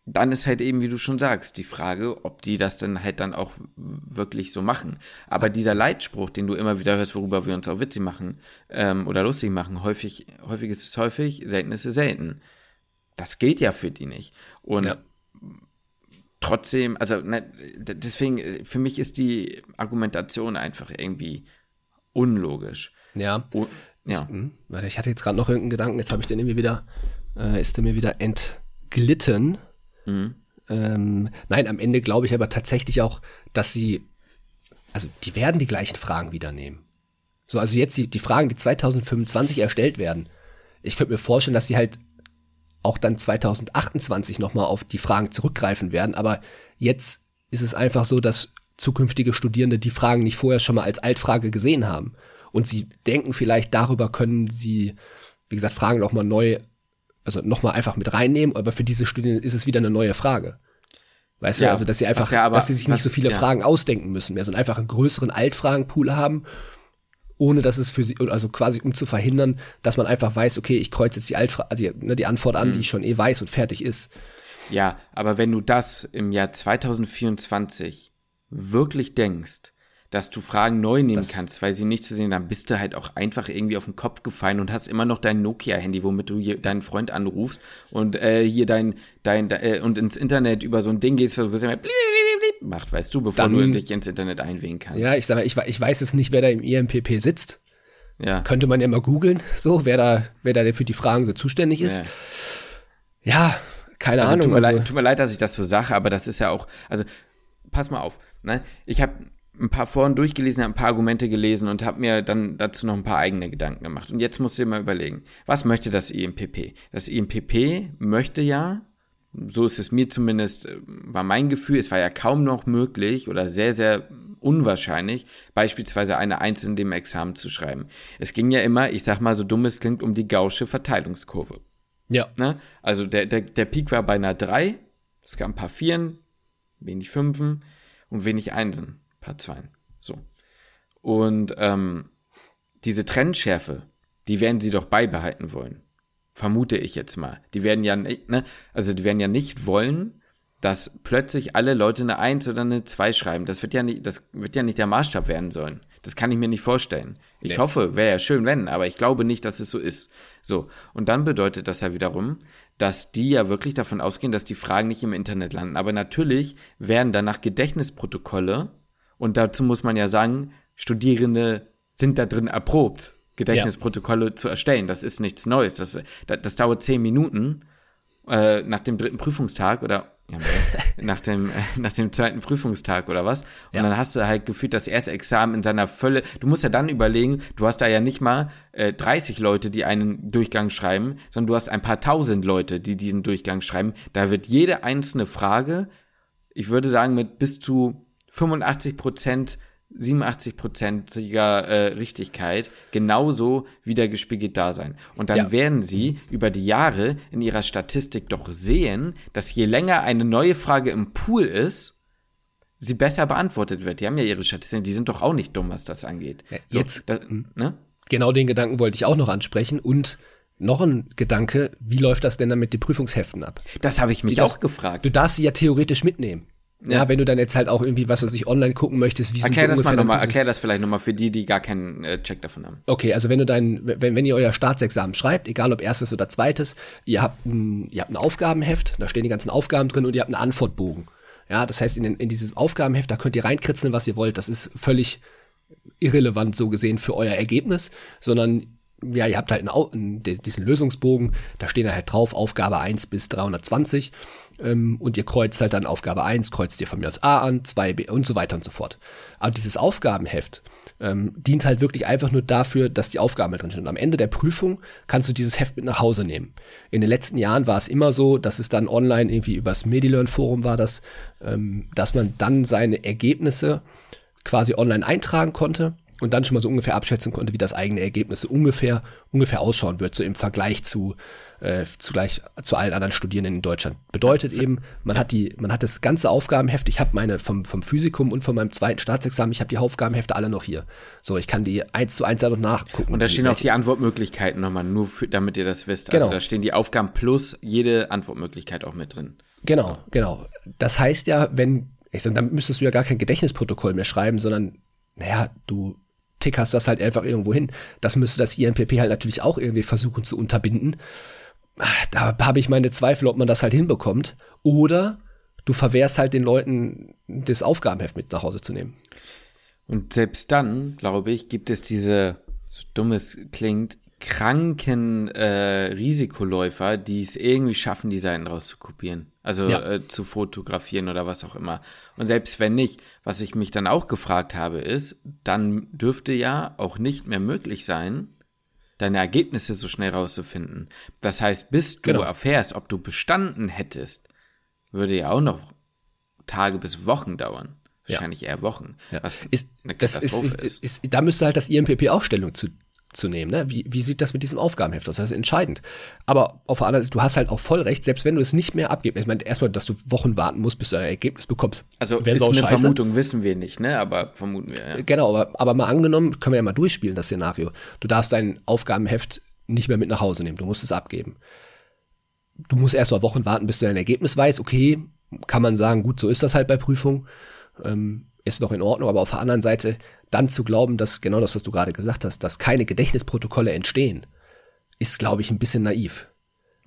dann ist halt eben, wie du schon sagst, die Frage, ob die das dann halt dann auch wirklich so machen. Aber dieser Leitspruch, den du immer wieder hörst, worüber wir uns auch witzig machen ähm, oder lustig machen, häufig, häufig ist es häufig, selten ist es selten. Das gilt ja für die nicht. Und ja trotzdem, also ne, deswegen, für mich ist die Argumentation einfach irgendwie unlogisch. Ja. Und, ja. Ich, hm, ich hatte jetzt gerade noch irgendeinen Gedanken, jetzt habe ich den irgendwie wieder, äh, ist der mir wieder entglitten. Mhm. Ähm, nein, am Ende glaube ich aber tatsächlich auch, dass sie, also die werden die gleichen Fragen wieder nehmen. So, also jetzt die, die Fragen, die 2025 erstellt werden. Ich könnte mir vorstellen, dass sie halt auch dann 2028 nochmal auf die Fragen zurückgreifen werden. Aber jetzt ist es einfach so, dass zukünftige Studierende die Fragen nicht vorher schon mal als Altfrage gesehen haben. Und sie denken vielleicht, darüber können sie, wie gesagt, Fragen nochmal neu, also nochmal einfach mit reinnehmen, aber für diese Studierenden ist es wieder eine neue Frage. Weißt ja, du, also dass sie einfach, ja aber, dass sie sich nicht was, so viele ja. Fragen ausdenken müssen mehr, sondern einfach einen größeren Altfragenpool haben ohne dass es für sie, also quasi um zu verhindern, dass man einfach weiß, okay, ich kreuze jetzt die, Altfra also die, ne, die Antwort an, mhm. die ich schon eh weiß und fertig ist. Ja, aber wenn du das im Jahr 2024 wirklich denkst, dass du Fragen neu nehmen das kannst, weil sie nicht zu sehen, dann bist du halt auch einfach irgendwie auf den Kopf gefallen und hast immer noch dein Nokia-Handy, womit du deinen Freund anrufst und äh, hier dein, dein, äh, und ins Internet über so ein Ding gehst, wo du macht, weißt du, bevor dann, du dich ins Internet einwählen kannst. Ja, ich sag mal, ich, ich weiß es nicht, wer da im IMPP sitzt. Ja. Könnte man ja mal googeln, so, wer da, wer da für die Fragen so zuständig ist. Ja, ja keine also, Ahnung. Tut mir, also, leid, tut mir leid, dass ich das so sage, aber das ist ja auch, also pass mal auf. Ne? Ich habe ein paar Foren durchgelesen, habe ein paar Argumente gelesen und habe mir dann dazu noch ein paar eigene Gedanken gemacht. Und jetzt musst du dir mal überlegen, was möchte das IMPP? Das IMPP möchte ja, so ist es mir zumindest, äh, war mein Gefühl, es war ja kaum noch möglich oder sehr, sehr unwahrscheinlich, beispielsweise eine Eins in dem Examen zu schreiben. Es ging ja immer, ich sag mal so dumm es klingt, um die gausche Verteilungskurve. Ja. Ne? Also der, der, der Peak war bei einer 3, es gab ein paar Vieren, wenig Fünfen und wenig Einsen. Part 2. So. Und ähm, diese Trendschärfe, die werden sie doch beibehalten wollen. Vermute ich jetzt mal. Die werden ja nicht, ne, also die werden ja nicht wollen, dass plötzlich alle Leute eine 1 oder eine 2 schreiben. Das wird ja nicht, das wird ja nicht der Maßstab werden sollen. Das kann ich mir nicht vorstellen. Ich nee. hoffe, wäre ja schön, wenn, aber ich glaube nicht, dass es so ist. So. Und dann bedeutet das ja wiederum, dass die ja wirklich davon ausgehen, dass die Fragen nicht im Internet landen. Aber natürlich werden danach Gedächtnisprotokolle und dazu muss man ja sagen, Studierende sind da drin erprobt. Gedächtnisprotokolle ja. zu erstellen. Das ist nichts Neues. Das, das, das dauert zehn Minuten äh, nach dem dritten Prüfungstag oder ja, nach, dem, äh, nach dem zweiten Prüfungstag oder was. Und ja. dann hast du halt gefühlt das erste Examen in seiner Fülle. Du musst ja dann überlegen, du hast da ja nicht mal äh, 30 Leute, die einen Durchgang schreiben, sondern du hast ein paar tausend Leute, die diesen Durchgang schreiben. Da wird jede einzelne Frage, ich würde sagen, mit bis zu 85 Prozent 87-prozentiger äh, Richtigkeit genauso wiedergespiegelt da sein. Und dann ja. werden sie über die Jahre in ihrer Statistik doch sehen, dass je länger eine neue Frage im Pool ist, sie besser beantwortet wird. Die haben ja ihre Statistiken, die sind doch auch nicht dumm, was das angeht. Ja, jetzt, so, da, hm. ne? Genau den Gedanken wollte ich auch noch ansprechen und noch ein Gedanke, wie läuft das denn dann mit den Prüfungsheften ab? Das habe ich mich auch gefragt. Du darfst sie ja theoretisch mitnehmen. Ja. wenn du dann jetzt halt auch irgendwie, was weiß ich, online gucken möchtest, wie erklär sind das mal nochmal, Erklär das vielleicht nochmal für die, die gar keinen äh, Check davon haben. Okay, also wenn du dein, wenn, wenn ihr euer Staatsexamen schreibt, egal ob erstes oder zweites, ihr habt ein, ihr habt ein Aufgabenheft, da stehen die ganzen Aufgaben drin und ihr habt einen Antwortbogen. Ja, das heißt, in, den, in dieses Aufgabenheft, da könnt ihr reinkritzeln, was ihr wollt. Das ist völlig irrelevant so gesehen für euer Ergebnis, sondern ja, ihr habt halt einen, diesen Lösungsbogen, da stehen halt drauf Aufgabe 1 bis 320 ähm, und ihr kreuzt halt dann Aufgabe 1, kreuzt ihr von mir aus A an, 2b und so weiter und so fort. Aber dieses Aufgabenheft ähm, dient halt wirklich einfach nur dafür, dass die Aufgaben mit drin sind. Und am Ende der Prüfung kannst du dieses Heft mit nach Hause nehmen. In den letzten Jahren war es immer so, dass es dann online irgendwie übers Medilearn-Forum war das, ähm, dass man dann seine Ergebnisse quasi online eintragen konnte und dann schon mal so ungefähr abschätzen konnte, wie das eigene Ergebnis ungefähr, ungefähr ausschauen wird, so im Vergleich zu, äh, zugleich zu allen anderen Studierenden in Deutschland. Bedeutet eben, man hat die, man hat das ganze Aufgabenheft, ich habe meine vom, vom Physikum und von meinem zweiten Staatsexamen, ich habe die Aufgabenhefte alle noch hier. So, ich kann die eins zu eins noch nachgucken. Und da stehen auch die Antwortmöglichkeiten nochmal, nur für, damit ihr das wisst. Also genau. da stehen die Aufgaben plus jede Antwortmöglichkeit auch mit drin. Genau, genau. Das heißt ja, wenn, ich sag, dann müsstest du ja gar kein Gedächtnisprotokoll mehr schreiben, sondern, naja, du tickerst das halt einfach irgendwo hin. Das müsste das INPP halt natürlich auch irgendwie versuchen zu unterbinden. Da habe ich meine Zweifel, ob man das halt hinbekommt. Oder du verwehrst halt den Leuten, das Aufgabenheft mit nach Hause zu nehmen. Und selbst dann, glaube ich, gibt es diese, so dumm es klingt, kranken äh, Risikoläufer, die es irgendwie schaffen, die Seiten rauszukopieren. Also ja. äh, zu fotografieren oder was auch immer. Und selbst wenn nicht, was ich mich dann auch gefragt habe, ist, dann dürfte ja auch nicht mehr möglich sein, deine Ergebnisse so schnell rauszufinden. Das heißt, bis du genau. erfährst, ob du bestanden hättest, würde ja auch noch Tage bis Wochen dauern. Wahrscheinlich ja. eher Wochen. Ja. Was ist, das ist, ist. ist, da müsste halt das IMPP auch Stellung zu, zu nehmen. Ne? Wie, wie sieht das mit diesem Aufgabenheft aus? Das ist entscheidend. Aber auf der anderen Seite, du hast halt auch voll recht, selbst wenn du es nicht mehr abgibst. Ich meine, erstmal, dass du Wochen warten musst, bis du ein Ergebnis bekommst. Also ist eine scheiße. Vermutung, wissen wir nicht, ne? Aber vermuten wir, ja. Genau, aber, aber mal angenommen, können wir ja mal durchspielen, das Szenario. Du darfst dein Aufgabenheft nicht mehr mit nach Hause nehmen, du musst es abgeben. Du musst erst mal Wochen warten, bis du dein Ergebnis weißt. Okay, kann man sagen, gut, so ist das halt bei Prüfungen. Ähm, ist noch in Ordnung, aber auf der anderen Seite dann zu glauben, dass genau das, was du gerade gesagt hast, dass keine Gedächtnisprotokolle entstehen, ist, glaube ich, ein bisschen naiv.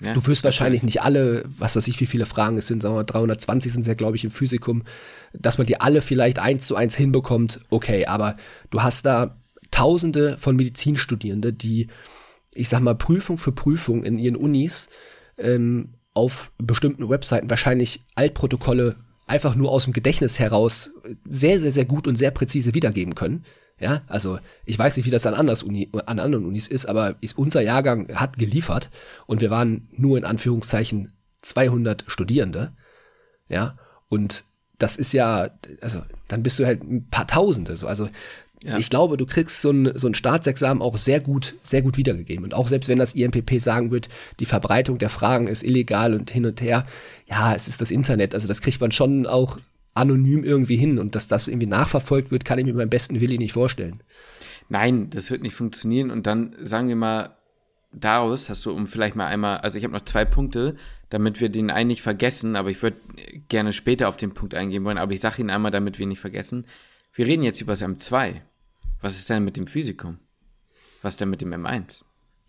Ja, du wirst wahrscheinlich nicht alle, was weiß ich, wie viele Fragen es sind, sagen wir mal 320 sind es ja, glaube ich, im Physikum, dass man die alle vielleicht eins zu eins hinbekommt, okay, aber du hast da Tausende von Medizinstudierende, die, ich sag mal, Prüfung für Prüfung in ihren Unis ähm, auf bestimmten Webseiten wahrscheinlich Altprotokolle einfach nur aus dem Gedächtnis heraus sehr, sehr, sehr gut und sehr präzise wiedergeben können. Ja, also ich weiß nicht, wie das an, anders Uni, an anderen Unis ist, aber ist, unser Jahrgang hat geliefert und wir waren nur in Anführungszeichen 200 Studierende. Ja, und das ist ja, also dann bist du halt ein paar Tausende. So. Also ja. Ich glaube, du kriegst so ein, so ein Staatsexamen auch sehr gut, sehr gut wiedergegeben. Und auch selbst wenn das IMPP sagen wird, die Verbreitung der Fragen ist illegal und hin und her, ja, es ist das Internet. Also das kriegt man schon auch anonym irgendwie hin. Und dass das irgendwie nachverfolgt wird, kann ich mir beim besten Willi nicht vorstellen. Nein, das wird nicht funktionieren. Und dann sagen wir mal, daraus hast du, um vielleicht mal einmal, also ich habe noch zwei Punkte, damit wir den einen nicht vergessen, aber ich würde gerne später auf den Punkt eingehen wollen, aber ich sage ihn einmal, damit wir ihn nicht vergessen. Wir reden jetzt über das M2. Was ist denn mit dem Physikum? Was denn mit dem M1?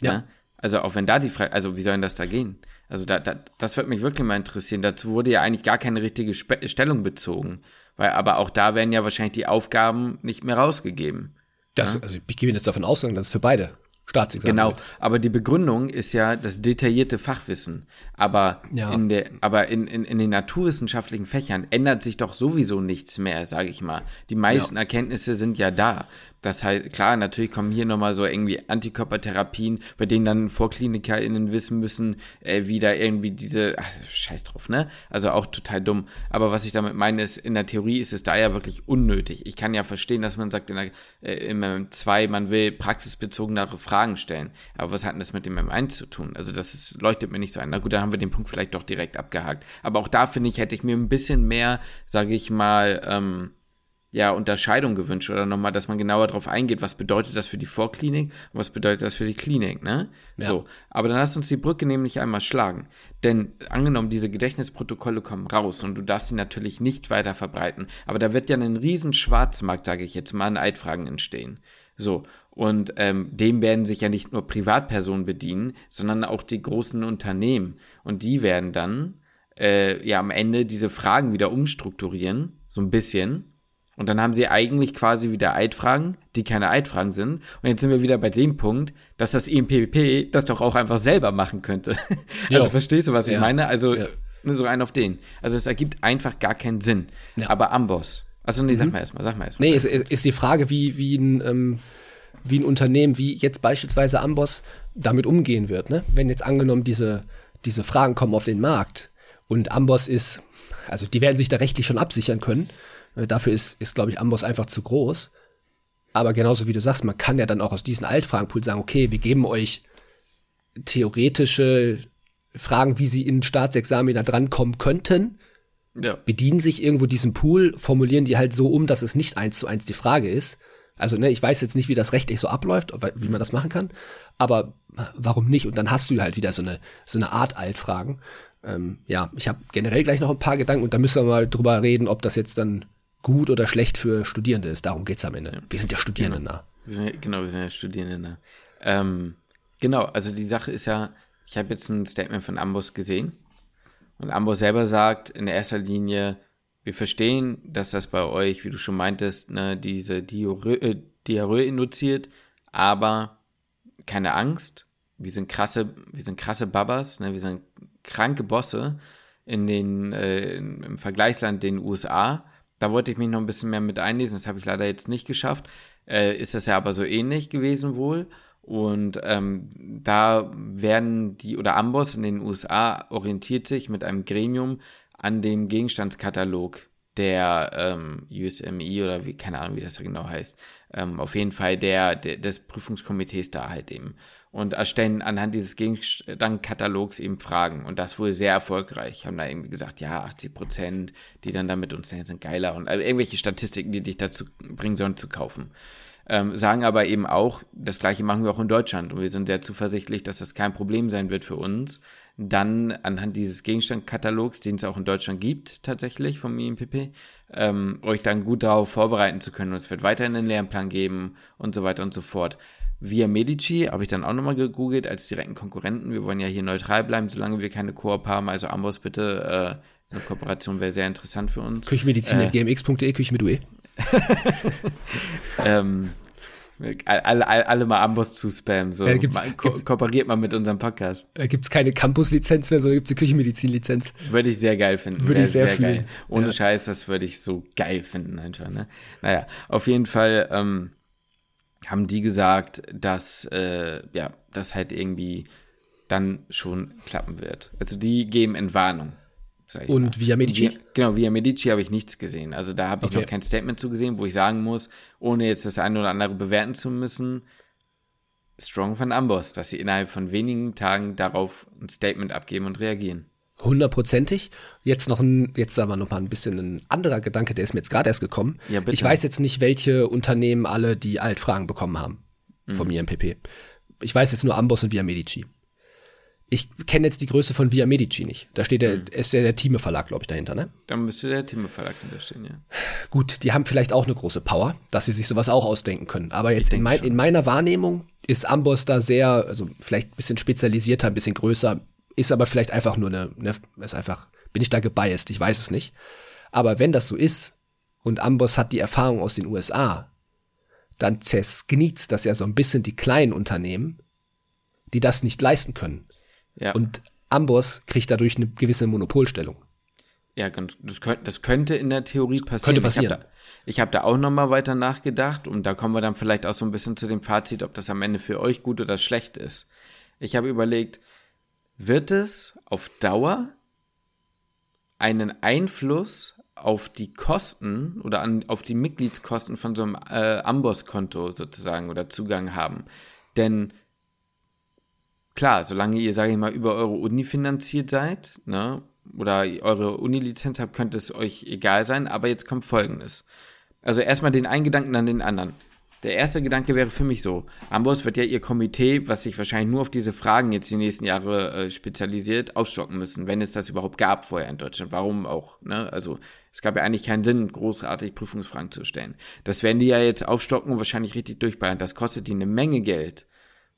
Ja. ja? Also auch wenn da die Frage, also wie soll denn das da gehen? Also da, da, das würde mich wirklich mal interessieren. Dazu wurde ja eigentlich gar keine richtige Spe Stellung bezogen. Weil, aber auch da werden ja wahrscheinlich die Aufgaben nicht mehr rausgegeben. Das, ja? Also ich gehe jetzt davon aus, dass es für beide Staatsexamen. Genau, aber die Begründung ist ja das detaillierte Fachwissen. Aber Ja. in der, aber in, in, in den naturwissenschaftlichen Fächern ändert sich doch sowieso nichts mehr, sage ich mal. Die meisten Erkenntnisse sind ja da. Das heißt, klar, natürlich kommen hier nochmal so irgendwie Antikörpertherapien, bei denen dann VorklinikerInnen wissen müssen, äh, wie da irgendwie diese, ach, scheiß drauf, ne? Also auch total dumm. Aber was ich damit meine, ist, in der Theorie ist es da ja wirklich unnötig. Ich kann ja verstehen, dass man sagt, in der, äh, im M2, man will praxisbezogenere Fragen stellen. Aber was hat denn das mit dem M1 zu tun? Also das ist, leuchtet mir nicht so ein. Na gut, dann haben wir den Punkt vielleicht doch direkt abgehakt. Aber auch da, finde ich, hätte ich mir ein bisschen mehr, sage ich mal, ähm, ja, Unterscheidung gewünscht oder nochmal, dass man genauer darauf eingeht, was bedeutet das für die Vorklinik und was bedeutet das für die Klinik, ne? Ja. So. Aber dann lass uns die Brücke nämlich einmal schlagen. Denn angenommen, diese Gedächtnisprotokolle kommen raus und du darfst sie natürlich nicht weiter verbreiten, aber da wird ja ein riesen Schwarzmarkt, sage ich jetzt mal, an Eidfragen entstehen. So. Und ähm, dem werden sich ja nicht nur Privatpersonen bedienen, sondern auch die großen Unternehmen. Und die werden dann äh, ja am Ende diese Fragen wieder umstrukturieren, so ein bisschen. Und dann haben sie eigentlich quasi wieder Eidfragen, die keine Eidfragen sind. Und jetzt sind wir wieder bei dem Punkt, dass das IMPP das doch auch einfach selber machen könnte. also Ja. verstehst du, was ich Ja. meine? Also Ja. nur so rein auf den. Also es ergibt einfach gar keinen Sinn. Ja. Mhm. Aber Amboss. Also nee, sag mal erstmal, sag mal erstmal. Nee, ist, ist die Frage, wie, wie, ein, ähm, wie ein Unternehmen, wie jetzt beispielsweise Amboss, damit umgehen wird. Ne? Wenn jetzt angenommen diese, diese Fragen kommen auf den Markt und Amboss ist, also die werden sich da rechtlich schon absichern können. Äh, Dafür ist, ist glaube ich, Amboss einfach zu groß. Aber genauso wie du sagst, man kann ja dann auch aus diesen Altfragenpool sagen, okay, wir geben euch theoretische Fragen, wie sie in Staatsexamen da drankommen könnten Ja. bedienen sich irgendwo diesen Pool, formulieren die halt so um, dass es nicht eins zu eins die Frage ist. Also, ne, ich weiß jetzt nicht, wie das rechtlich so abläuft, wie man das machen kann, aber warum nicht? Und dann hast du halt wieder so eine, so eine Art Altfragen. Ähm, ja, ich habe generell gleich noch ein paar Gedanken und da müssen wir mal drüber reden, ob das jetzt dann gut oder schlecht für Studierende ist. Darum geht's am Ende. Wir sind ja Studierende nah. Ja- genau, wir sind ja Studierende. Ne? Ähm, genau, also die Sache ist ja, ich habe jetzt ein Statement von Amboss gesehen und Amboss selber sagt in erster Linie, wir verstehen, dass das bei euch, wie du schon meintest, ne, diese Diarrhoe, äh, induziert, aber keine Angst, wir sind krasse, wir sind krasse Babas, ne, wir sind kranke Bosse in den, äh, im Vergleichsland den USA. Da wollte ich mich noch ein bisschen mehr mit einlesen, das habe ich leider jetzt nicht geschafft. Äh, ist das ja aber so ähnlich gewesen wohl. Und ähm, da werden die, oder Amboss in den USA orientiert sich mit einem Gremium an dem Gegenstandskatalog der ähm, USMI oder wie, keine Ahnung, wie das genau heißt. Ähm, auf jeden Fall der, der, des Prüfungskomitees da halt eben. Und erstellen anhand dieses Gegenstandkatalogs eben Fragen. Und das wohl sehr erfolgreich. Haben da irgendwie gesagt, ja, 80 Prozent, die dann da mit uns sind, sind geiler. Und also irgendwelche Statistiken, die dich dazu bringen sollen, zu kaufen ähm, sagen aber eben auch, das gleiche machen wir auch in Deutschland und wir sind sehr zuversichtlich, dass das kein Problem sein wird für uns, dann anhand dieses Gegenstandkatalogs, den es auch in Deutschland gibt, tatsächlich vom IMPP, ähm, euch dann gut darauf vorbereiten zu können und es wird weiterhin einen Lernplan geben und so weiter und so fort. Via Medici habe ich dann auch nochmal gegoogelt als direkten Konkurrenten. Wir wollen ja hier neutral bleiben, solange wir keine Koop haben. Also Amboss bitte, äh, eine Kooperation wäre sehr interessant für uns. Küchenmedizin.gmx.de, Küche mit UE. ähm, alle, alle, alle mal Amboss zu spammen. So. Ja, gibt's- mal, ko gibt's- kooperiert mal mit unserem Podcast. Da gibt es keine Campus-Lizenz mehr, sondern gibt es eine Küchenmedizin-Lizenz. Würde ich sehr geil finden. Würde ich sehr fühlen. geil. Ohne Ja. Scheiß, das würde ich so geil finden einfach. Ne? Naja, auf jeden Fall ähm, haben die gesagt, dass äh, ja, das halt irgendwie dann schon klappen wird. Also die geben Entwarnung. Und mal. via Medici? Via, genau, via Medici habe ich nichts gesehen. Also da habe ich Okay. noch kein Statement zu gesehen, wo ich sagen muss, ohne jetzt das eine oder andere bewerten zu müssen, strong von Amboss, dass sie innerhalb von wenigen Tagen darauf ein Statement abgeben und reagieren. Hundertprozentig. Jetzt noch ein, jetzt sagen wir noch mal ein bisschen ein anderer Gedanke, der ist mir jetzt gerade erst gekommen. Ja. Ich weiß jetzt nicht, welche Unternehmen alle die Altfragen bekommen haben vom Mhm. IMPP. Ich weiß jetzt nur Amboss und Via Medici. Ich kenne jetzt die Größe von Via Medici nicht. Da steht der, Mhm. ist ja der Thieme Verlag, glaube ich, dahinter, ne? Dann müsste der Thieme Verlag hinterstehen, ja. Gut, die haben vielleicht auch eine große Power, dass sie sich sowas auch ausdenken können. Aber jetzt in, mein, in meiner Wahrnehmung ist Amboss da sehr, also vielleicht ein bisschen spezialisierter, ein bisschen größer, ist aber vielleicht einfach nur eine, eine ist einfach, bin ich da gebiased, ich weiß es nicht. Aber wenn das so ist und Amboss hat die Erfahrung aus den USA, dann zersknietzt das ja so ein bisschen die kleinen Unternehmen, die das nicht leisten können. Ja. Und Amboss kriegt dadurch eine gewisse Monopolstellung. Ja, das, könnte, das könnte in der Theorie passieren. Könnte passieren. Ich habe da, hab da, auch noch mal weiter nachgedacht und da kommen wir dann vielleicht auch so ein bisschen zu dem Fazit, ob das am Ende für euch gut oder schlecht ist. Ich habe überlegt, wird es auf Dauer einen Einfluss auf die Kosten oder an, auf die Mitgliedskosten von so einem äh, Amboss-Konto sozusagen oder Zugang haben. Denn klar, solange ihr, sage ich mal, über eure Uni finanziert seid, ne, oder eure Uni-Lizenz habt, könnte es euch egal sein, aber jetzt kommt folgendes. Also erstmal den einen Gedanken, dann den anderen. Der erste Gedanke wäre für mich so: Amboss wird ja ihr Komitee, was sich wahrscheinlich nur auf diese Fragen jetzt die nächsten Jahre äh, spezialisiert, aufstocken müssen, wenn es das überhaupt gab vorher in Deutschland. Warum auch? Ne? Also es gab ja eigentlich keinen Sinn, großartig Prüfungsfragen zu stellen. Das werden die ja jetzt aufstocken und wahrscheinlich richtig durchballern. Das kostet die eine Menge Geld.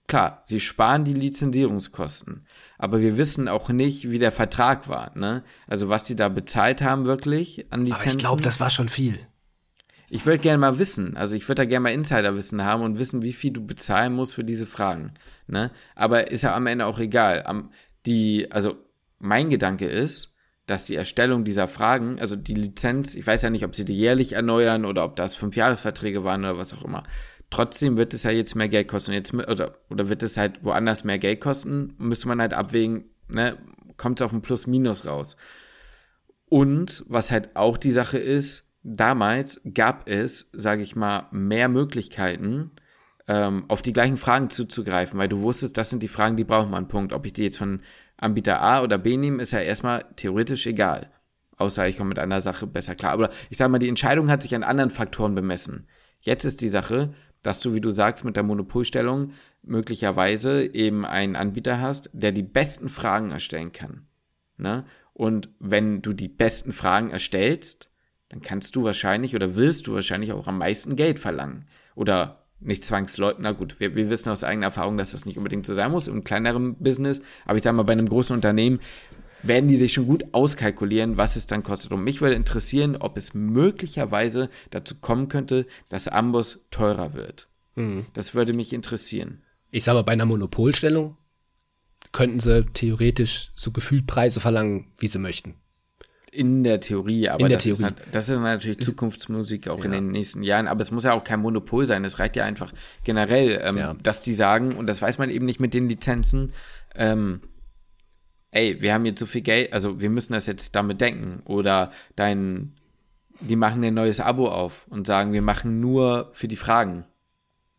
Klar, sie sparen die Lizenzierungskosten, aber wir wissen auch nicht, wie der Vertrag war. Ne? Also was die da bezahlt haben wirklich an Lizenzen. Aber ich glaube, das war schon viel. Ich würde gerne mal wissen, also ich würde da gerne mal Insiderwissen haben und wissen, wie viel du bezahlen musst für diese Fragen. Ne? Aber ist ja am Ende auch egal. Am, die, also mein Gedanke ist, dass die Erstellung dieser Fragen, also die Lizenz, ich weiß ja nicht, ob sie die jährlich erneuern oder ob das Fünfjahresverträge waren oder was auch immer. Trotzdem wird es ja jetzt mehr Geld kosten. Jetzt, oder, oder wird es halt woanders mehr Geld kosten, müsste man halt abwägen, ne, kommt es auf ein Plus-Minus raus. Und was halt auch die Sache ist, damals gab es, sage ich mal, mehr Möglichkeiten, ähm, auf die gleichen Fragen zuzugreifen, weil du wusstest, das sind die Fragen, die brauchen einen Punkt. Ob ich die jetzt von Anbieter A oder B nehme, ist ja erstmal theoretisch egal. Außer ich komme mit einer Sache besser klar. Aber ich sage mal, die Entscheidung hat sich an anderen Faktoren bemessen. Jetzt ist die Sache, dass du, wie du sagst, mit der Monopolstellung möglicherweise eben einen Anbieter hast, der die besten Fragen erstellen kann. Ne? Und wenn du die besten Fragen erstellst, dann kannst du wahrscheinlich oder willst du wahrscheinlich auch am meisten Geld verlangen. Oder nicht zwangsläufig, na gut, wir, wir wissen aus eigener Erfahrung, dass das nicht unbedingt so sein muss im kleineren Business, aber ich sage mal, bei einem großen Unternehmen werden die sich schon gut auskalkulieren, was es dann kostet. Und mich würde interessieren, ob es möglicherweise dazu kommen könnte, dass Amboss teurer wird. Mhm. Das würde mich interessieren. Ich sage mal, bei einer Monopolstellung könnten sie theoretisch so gefühlt Preise verlangen, wie sie möchten. In der Theorie, aber der das, Theorie. Ist, das ist natürlich ist, Zukunftsmusik auch ja. in den nächsten Jahren. Aber es muss ja auch kein Monopol sein. Es reicht ja einfach generell, ähm, ja. dass die sagen, und das weiß man eben nicht mit den Lizenzen, ähm, ey, wir haben jetzt so viel Geld, also wir müssen das jetzt damit denken. Oder dein, die machen ein neues Abo auf und sagen, wir machen nur für die Fragen.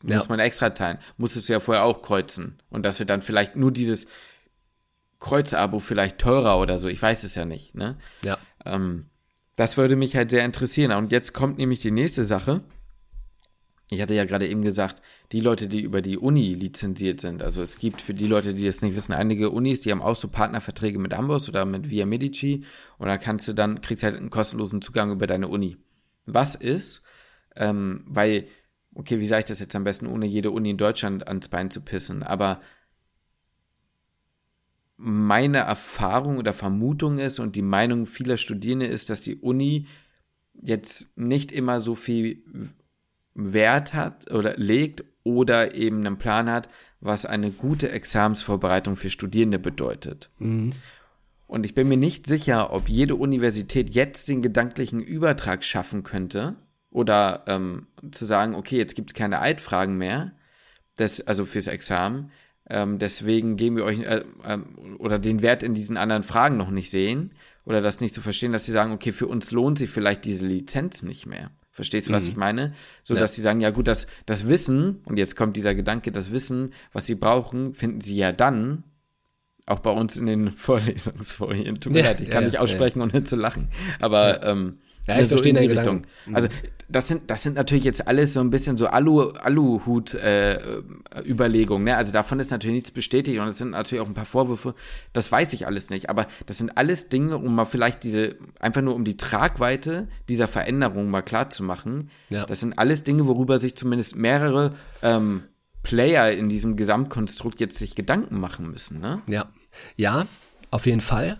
Ja. Muss man extra zahlen. Musstest du ja vorher auch kreuzen. Und das wird dann vielleicht nur dieses Kreuzabo vielleicht teurer oder so. Ich weiß es ja nicht. Ne? Ja. Ähm, das würde mich halt sehr interessieren. Und jetzt kommt nämlich die nächste Sache. Ich hatte ja gerade eben gesagt, die Leute, die über die Uni lizenziert sind, also es gibt für die Leute, die das nicht wissen, einige Unis, die haben auch so Partnerverträge mit Amboss oder mit Via Medici und da kannst du dann, kriegst halt einen kostenlosen Zugang über deine Uni. Was ist, ähm, weil, okay, wie sage ich das jetzt am besten, ohne jede Uni in Deutschland ans Bein zu pissen, aber meine Erfahrung oder Vermutung ist und die Meinung vieler Studierende ist, dass die Uni jetzt nicht immer so viel Wert hat oder legt oder eben einen Plan hat, was eine gute Examensvorbereitung für Studierende bedeutet. Mhm. Und ich bin mir nicht sicher, ob jede Universität jetzt den gedanklichen Übertrag schaffen könnte oder ähm, zu sagen, okay, jetzt gibt es keine Altfragen mehr, das, also fürs Examen, ähm, deswegen geben wir euch äh, äh, oder den Wert in diesen anderen Fragen noch nicht sehen oder das nicht zu so verstehen, dass sie sagen, okay, für uns lohnt sich vielleicht diese Lizenz nicht mehr. Verstehst du, was mhm. ich meine? So, ja. dass sie sagen, ja gut, das, das Wissen, und jetzt kommt dieser Gedanke, das Wissen, was sie brauchen, finden sie ja dann, auch bei uns in den Vorlesungsfolien. Tut mir ja, leid, ich kann ja, nicht aussprechen, ohne zu lachen. Aber ähm, ja, ich so verstehe in die Richtung. Mhm. Also das sind, das sind natürlich jetzt alles so ein bisschen so Alu, Aluhut-Überlegungen. Äh, ne? Also davon ist natürlich nichts bestätigt und es sind natürlich auch ein paar Vorwürfe. Das weiß ich alles nicht. Aber das sind alles Dinge, um mal vielleicht diese, einfach nur um die Tragweite dieser Veränderung mal klar zu machen. Ja. Das sind alles Dinge, worüber sich zumindest mehrere ähm, Player in diesem Gesamtkonstrukt jetzt sich Gedanken machen müssen. Ne? Ja. Ja, auf jeden Fall.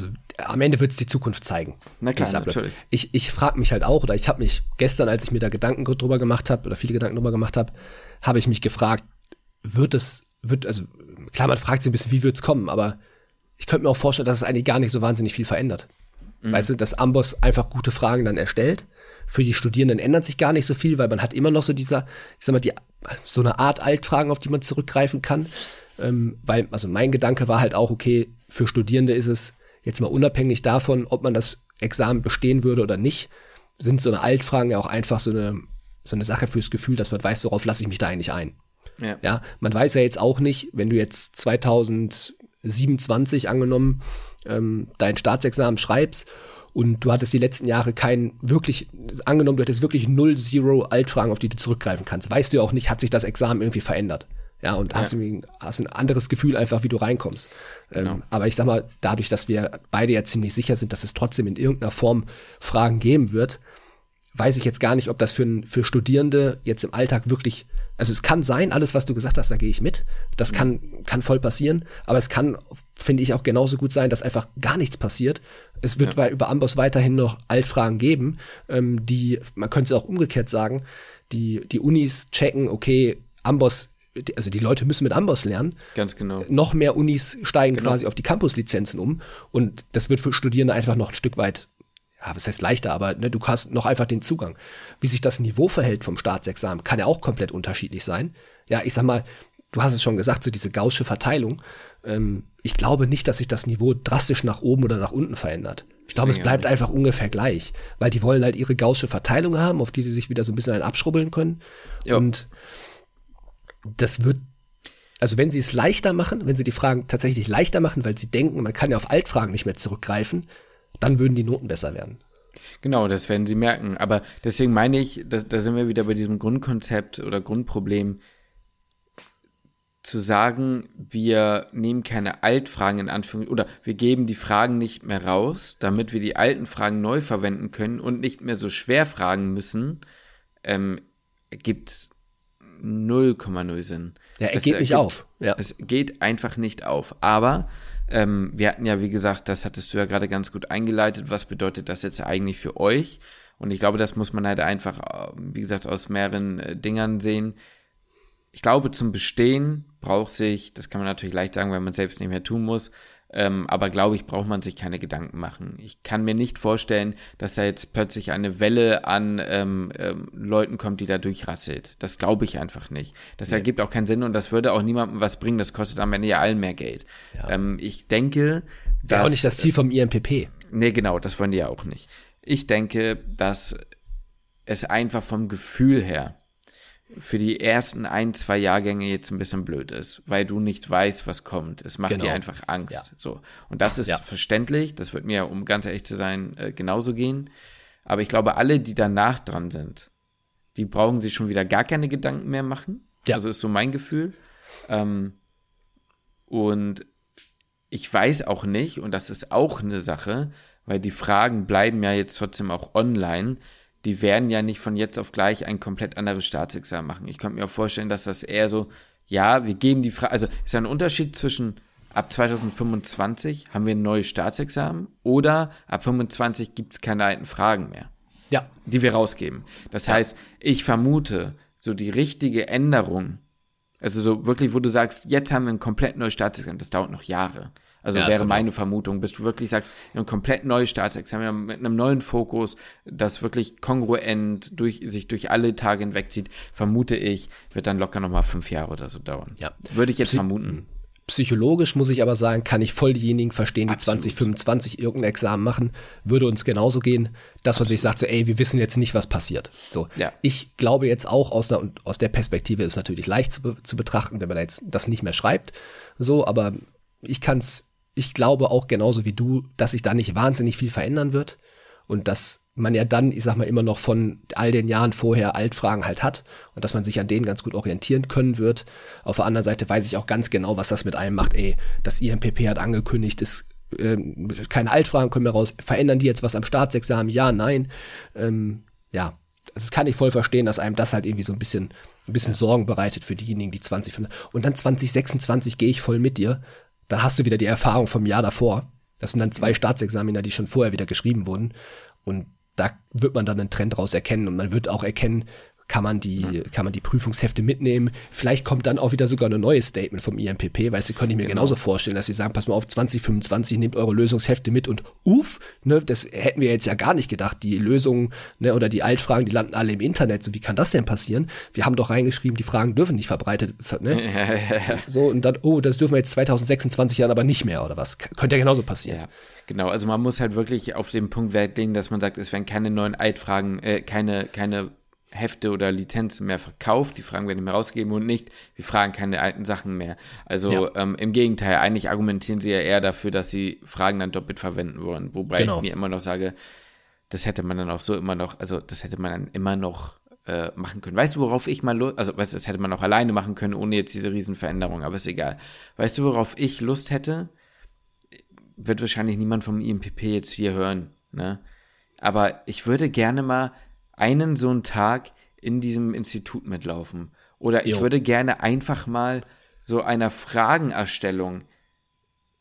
Also am Ende wird es die Zukunft zeigen. Na klar, natürlich. Ich, ich frage mich halt auch, oder ich habe mich gestern, als ich mir da Gedanken drüber gemacht habe, oder viele Gedanken drüber gemacht habe, habe ich mich gefragt, wird es, wird, also klar, man fragt sich ein bisschen, wie wird es kommen, aber ich könnte mir auch vorstellen, dass es eigentlich gar nicht so wahnsinnig viel verändert. Mhm. Weißt du, dass Amboss einfach gute Fragen dann erstellt. Für die Studierenden ändert sich gar nicht so viel, weil man hat immer noch so dieser, ich sag mal, die, so eine Art Altfragen, auf die man zurückgreifen kann. Ähm, weil, also mein Gedanke war halt auch, okay, für Studierende ist es jetzt mal unabhängig davon, ob man das Examen bestehen würde oder nicht, sind so eine Altfragen ja auch einfach so eine, so eine Sache fürs Gefühl, dass man weiß, worauf lasse ich mich da eigentlich ein. Ja. ja, man weiß ja jetzt auch nicht, wenn du jetzt 2027 angenommen ähm, dein Staatsexamen schreibst und du hattest die letzten Jahre kein wirklich, angenommen, du hättest wirklich null, zero Altfragen, auf die du zurückgreifen kannst, weißt du ja auch nicht, hat sich das Examen irgendwie verändert. Ja, und ja. Hast, ein, hast ein anderes Gefühl einfach, wie du reinkommst. Ähm, genau. Ähm, aber ich sag mal, dadurch, dass wir beide ja ziemlich sicher sind, dass es trotzdem in irgendeiner Form Fragen geben wird, weiß ich jetzt gar nicht, ob das für, für Studierende jetzt im Alltag wirklich, also es kann sein, alles, was du gesagt hast, da gehe ich mit. Das kann, kann voll passieren, aber es kann, finde ich, auch genauso gut sein, dass einfach gar nichts passiert. Es wird ja. über Amboss weiterhin noch Altfragen geben, ähm, die, man könnte es auch umgekehrt sagen, die, die Unis checken, okay, Amboss also die Leute müssen mit Amboss lernen. Ganz genau. Noch mehr Unis steigen genau. quasi auf die Campus-Lizenzen um und das wird für Studierende einfach noch ein Stück weit, ja, was heißt leichter, aber ne, du hast noch einfach den Zugang. Wie sich das Niveau verhält vom Staatsexamen, kann ja auch komplett unterschiedlich sein. Ja, ich sag mal, du hast es schon gesagt, so diese gaussche Verteilung. Ähm, ich glaube nicht, dass sich das Niveau drastisch nach oben oder nach unten verändert. Ich glaube, es bleibt einfach ungefähr gleich, weil die wollen halt ihre gaussche Verteilung haben, auf die sie sich wieder so ein bisschen abschrubbeln können. Ja. Und das wird, also wenn sie es leichter machen, wenn sie die Fragen tatsächlich leichter machen, weil sie denken, man kann ja auf Altfragen nicht mehr zurückgreifen, dann würden die Noten besser werden. Genau, das werden sie merken. Aber deswegen meine ich, dass, da sind wir wieder bei diesem Grundkonzept oder Grundproblem, zu sagen, wir nehmen keine Altfragen in Anführungszeichen oder wir geben die Fragen nicht mehr raus, damit wir die alten Fragen neu verwenden können und nicht mehr so schwer fragen müssen, ähm, gibt 0,0 Sinn. Ja, er es geht nicht auf. Ja. Es geht einfach nicht auf. Aber ähm, wir hatten ja, wie gesagt, das hattest du ja gerade ganz gut eingeleitet. Was bedeutet das jetzt eigentlich für euch? Und ich glaube, das muss man halt einfach, äh, wie gesagt, aus mehreren äh, Dingern sehen. Ich glaube, zum Bestehen braucht sich, das kann man natürlich leicht sagen, weil man es selbst nicht mehr tun muss, ähm, aber glaube ich, braucht man sich keine Gedanken machen. Ich kann mir nicht vorstellen, dass da jetzt plötzlich eine Welle an ähm, ähm, Leuten kommt, die da durchrasselt. Das glaube ich einfach nicht. Das nee. ergibt auch keinen Sinn und das würde auch niemandem was bringen. Das kostet am Ende ja allen mehr Geld. Ja. Ähm, ich denke, das. Wäre auch nicht das Ziel vom IMPP. Nee, genau, das wollen die ja auch nicht. Ich denke, dass es einfach vom Gefühl her für die ersten ein, zwei Jahrgänge jetzt ein bisschen blöd ist, weil du nicht weißt, was kommt. Es macht genau. dir einfach Angst. Ja. So. Und das ist ja. verständlich. Das wird mir, um ganz ehrlich zu sein, äh, genauso gehen. Aber ich glaube, alle, die danach dran sind, die brauchen sich schon wieder gar keine Gedanken mehr machen. Ja. Also ist so mein Gefühl. Ähm, und ich weiß auch nicht, und das ist auch eine Sache, weil die Fragen bleiben ja jetzt trotzdem auch online die werden ja nicht von jetzt auf gleich ein komplett anderes Staatsexamen machen. Ich könnte mir auch vorstellen, dass das eher so, ja, wir geben die Frage, also ist ja ein Unterschied zwischen ab 2025 haben wir ein neues Staatsexamen oder ab 25 gibt es keine alten Fragen mehr. Ja. Die wir rausgeben. Das ja. heißt, ich vermute, so die richtige Änderung, also so wirklich, wo du sagst, jetzt haben wir ein komplett neues Staatsexamen, das dauert noch Jahre. Also ja, wäre meine Vermutung, bis du wirklich sagst, ein komplett neues Staatsexamen mit einem neuen Fokus, das wirklich kongruent durch, sich durch alle Tage hinwegzieht, vermute ich, wird dann locker nochmal fünf Jahre oder so dauern. Ja. Würde ich jetzt Psy vermuten. Psychologisch muss ich aber sagen, kann ich voll diejenigen verstehen, die Absolut. 2025 irgendein Examen machen, würde uns genauso gehen, dass man sich sagt, so, ey, wir wissen jetzt nicht, was passiert. So, ja. ich glaube jetzt auch aus der, aus der Perspektive ist natürlich leicht zu, zu betrachten, wenn man jetzt das nicht mehr schreibt. So, aber ich kann es ich glaube auch genauso wie du, dass sich da nicht wahnsinnig viel verändern wird und dass man ja dann, ich sag mal, immer noch von all den Jahren vorher Altfragen halt hat und dass man sich an denen ganz gut orientieren können wird. Auf der anderen Seite weiß ich auch ganz genau, was das mit einem macht. Ey, das IMPP hat angekündigt, es ähm, keine Altfragen kommen mehr raus. Verändern die jetzt was am Staatsexamen? Ja, nein. Ähm, ja, also das kann ich voll verstehen, dass einem das halt irgendwie so ein bisschen, ein bisschen ja. Sorgen bereitet für diejenigen, die 20 Und dann 2026 gehe ich voll mit dir dann hast du wieder die Erfahrung vom Jahr davor. Das sind dann zwei Staatsexaminer, die schon vorher wieder geschrieben wurden. Und da wird man dann einen Trend raus erkennen und man wird auch erkennen, kann man die, kann man die Prüfungshefte mitnehmen. Vielleicht kommt dann auch wieder sogar ein neues Statement vom IMPP, weil sie könnte ich mir genau. genauso vorstellen, dass sie sagen, pass mal auf, 2025 nehmt eure Lösungshefte mit und uff, ne, das hätten wir jetzt ja gar nicht gedacht. Die Lösungen, ne, oder die Altfragen, die landen alle im Internet. So, wie kann das denn passieren? Wir haben doch reingeschrieben, die Fragen dürfen nicht verbreitet, ne? so, und dann, oh, das dürfen wir jetzt 2026 Jahren aber nicht mehr, oder was? Könnte ja genauso passieren. Ja. Genau, also man muss halt wirklich auf den Punkt Wert legen, dass man sagt, es werden keine neuen Altfragen, äh, keine, keine Hefte oder Lizenzen mehr verkauft, die Fragen werden nicht mehr rausgegeben und nicht, wir fragen keine alten Sachen mehr. Also ja. ähm, im Gegenteil, eigentlich argumentieren sie ja eher dafür, dass sie Fragen dann doppelt verwenden wollen. Wobei genau. ich mir immer noch sage, das hätte man dann auch so immer noch, also das hätte man dann immer noch äh, machen können. Weißt du, worauf ich mal Lust, also weißt du, das hätte man auch alleine machen können, ohne jetzt diese Riesenveränderung, aber ist egal. Weißt du, worauf ich Lust hätte? Wird wahrscheinlich niemand vom IMPP jetzt hier hören, ne? Aber ich würde gerne mal einen so einen Tag in diesem Institut mitlaufen. Oder ich jo. würde gerne einfach mal so einer Fragenerstellung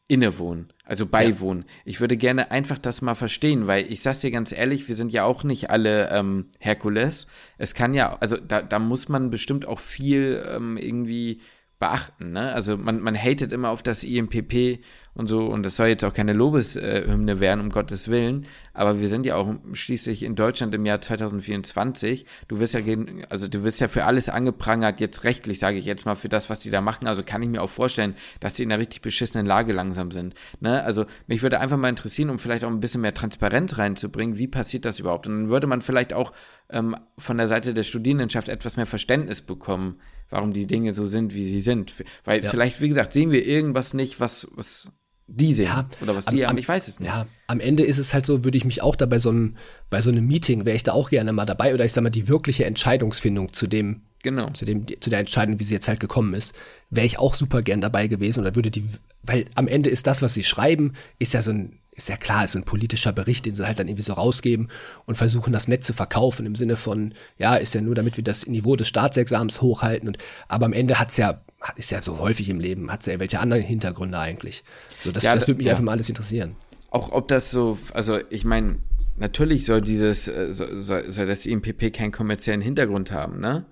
innewohnen, also beiwohnen. Ja. Ich würde gerne einfach das mal verstehen, weil ich sag's dir ganz ehrlich, wir sind ja auch nicht alle ähm, Herkules. Es kann ja, also da, da muss man bestimmt auch viel ähm, irgendwie beachten. Ne? Also man, man hatet immer auf das IMPP und so, und das soll jetzt auch keine Lobeshymne werden, um Gottes Willen, aber wir sind ja auch schließlich in Deutschland im Jahr 2024. Du wirst ja, also du wirst ja für alles angeprangert, jetzt rechtlich, sage ich jetzt mal, für das, was die da machen. Also kann ich mir auch vorstellen, dass die in einer richtig beschissenen Lage langsam sind. Ne? Also mich würde einfach mal interessieren, um vielleicht auch ein bisschen mehr Transparenz reinzubringen, wie passiert das überhaupt? Und dann würde man vielleicht auch ähm, von der Seite der Studierendenschaft etwas mehr Verständnis bekommen, warum die Dinge so sind, wie sie sind. Weil ja. vielleicht, wie gesagt, sehen wir irgendwas nicht, was, was die sehen ja, oder was die am, haben, ich weiß es nicht. Ja, am Ende ist es halt so, würde ich mich auch da bei so einem, bei so einem Meeting, wäre ich da auch gerne mal dabei oder ich sag mal, die wirkliche Entscheidungsfindung zu dem, genau. zu dem, zu der Entscheidung, wie sie jetzt halt gekommen ist, wäre ich auch super gern dabei gewesen oder würde die, weil am Ende ist das, was sie schreiben, ist ja so ein, ist ja klar, ist ein politischer Bericht, den sie halt dann irgendwie so rausgeben und versuchen, das nett zu verkaufen im Sinne von, ja, ist ja nur, damit wir das Niveau des Staatsexamens hochhalten und, aber am Ende hat's ja ist ja so häufig im Leben, hat es ja welche anderen Hintergründe eigentlich. So, das, ja, das würde mich ja. einfach mal alles interessieren. Auch ob das so, also ich meine, natürlich soll dieses, äh, soll, soll das IMPP keinen kommerziellen Hintergrund haben, ne?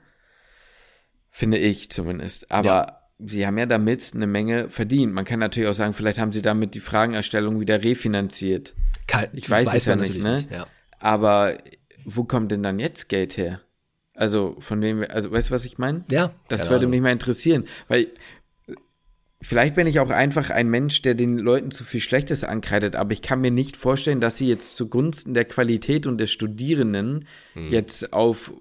Finde ich zumindest. Aber ja. Sie haben ja damit eine Menge verdient. Man kann natürlich auch sagen, vielleicht haben sie damit die Fragenerstellung wieder refinanziert. Kann, ich weiß, weiß es ja nicht, ne? Nicht, ja. Aber wo kommt denn dann jetzt Geld her? Also von wem, also weißt du, was ich meine? Ja. Das würde mich mal interessieren, weil vielleicht bin ich auch einfach ein Mensch, der den Leuten zu viel Schlechtes ankreidet, aber ich kann mir nicht vorstellen, dass sie jetzt zugunsten der Qualität und des Studierenden hm. jetzt auf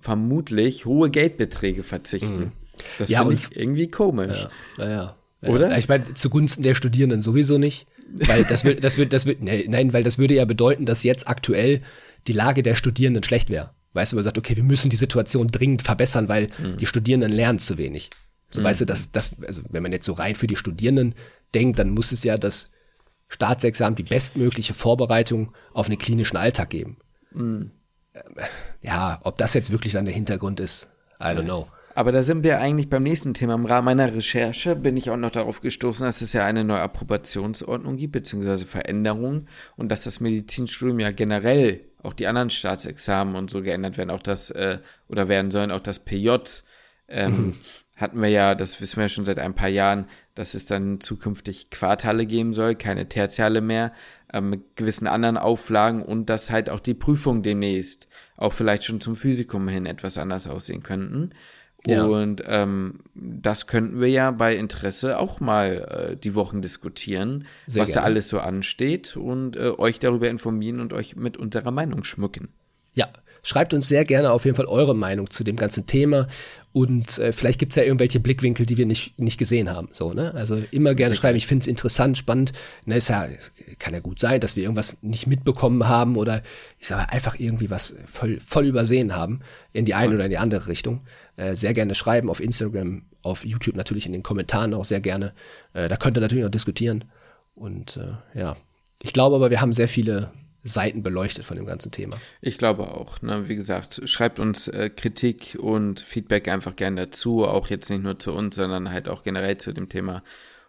vermutlich hohe Geldbeträge verzichten. Hm. Das ja, finde ich irgendwie komisch. Ja, ja, ja. Oder? Ich meine, zugunsten der Studierenden sowieso nicht. Weil das wird, das wird, das wird, nein, weil das würde ja bedeuten, dass jetzt aktuell die Lage der Studierenden schlecht wäre. Weißt du, man sagt, okay, wir müssen die Situation dringend verbessern, weil mhm. die Studierenden lernen zu wenig. So, mhm. weißt du, dass das, also wenn man jetzt so rein für die Studierenden denkt, dann muss es ja das Staatsexamen die bestmögliche Vorbereitung auf einen klinischen Alltag geben. Mhm. Ja, ob das jetzt wirklich dann der Hintergrund ist, I don't know. Aber da sind wir eigentlich beim nächsten Thema. Im Rahmen meiner Recherche bin ich auch noch darauf gestoßen, dass es ja eine neue Approbationsordnung gibt, beziehungsweise Veränderungen und dass das Medizinstudium ja generell auch die anderen Staatsexamen und so geändert werden, auch das, äh, oder werden sollen, auch das PJ. Ähm, mhm. Hatten wir ja, das wissen wir ja schon seit ein paar Jahren, dass es dann zukünftig Quartale geben soll, keine Tertiale mehr, ähm, mit gewissen anderen Auflagen und dass halt auch die Prüfungen demnächst auch vielleicht schon zum Physikum hin etwas anders aussehen könnten. Ja. Und ähm, das könnten wir ja bei Interesse auch mal äh, die Wochen diskutieren, Sehr was gerne. da alles so ansteht und äh, euch darüber informieren und euch mit unserer Meinung schmücken. Ja, schreibt uns sehr gerne auf jeden Fall eure Meinung zu dem ganzen Thema und äh, vielleicht gibt's ja irgendwelche Blickwinkel, die wir nicht, nicht gesehen haben. So, ne? Also immer gerne schreiben, ich finde es interessant, spannend. Ne, ist ja, kann ja gut sein, dass wir irgendwas nicht mitbekommen haben oder ich sage einfach irgendwie was voll, voll übersehen haben, in die eine oder in die andere Richtung. Äh, sehr gerne schreiben auf Instagram, auf YouTube natürlich in den Kommentaren auch sehr gerne. Äh, da könnt ihr natürlich auch diskutieren. Und äh, ja, ich glaube aber, wir haben sehr viele Seiten beleuchtet von dem ganzen Thema. Ich glaube auch. Ne? Wie gesagt, schreibt uns äh, Kritik und Feedback einfach gerne dazu, auch jetzt nicht nur zu uns, sondern halt auch generell zu dem Thema.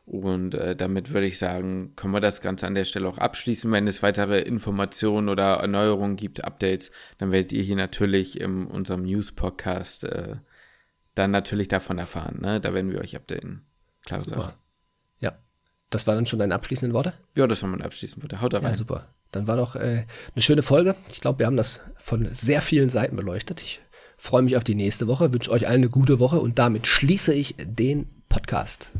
Und äh, damit würde ich sagen, können wir das Ganze an der Stelle auch abschließen. Wenn es weitere Informationen oder Erneuerungen gibt, Updates, dann werdet ihr hier natürlich in unserem News-Podcast äh, dann natürlich davon erfahren. Ne? Da werden wir euch updaten. Super. Sache. Das waren dann schon deine abschließenden Worte? Ja, das waren meine abschließenden Worte. Haut da rein. Ja, super. Dann war doch äh, eine schöne Folge. Ich glaube, wir haben das von sehr vielen Seiten beleuchtet. Ich freue mich auf die nächste Woche, wünsche euch allen eine gute Woche und damit schließe ich den Podcast.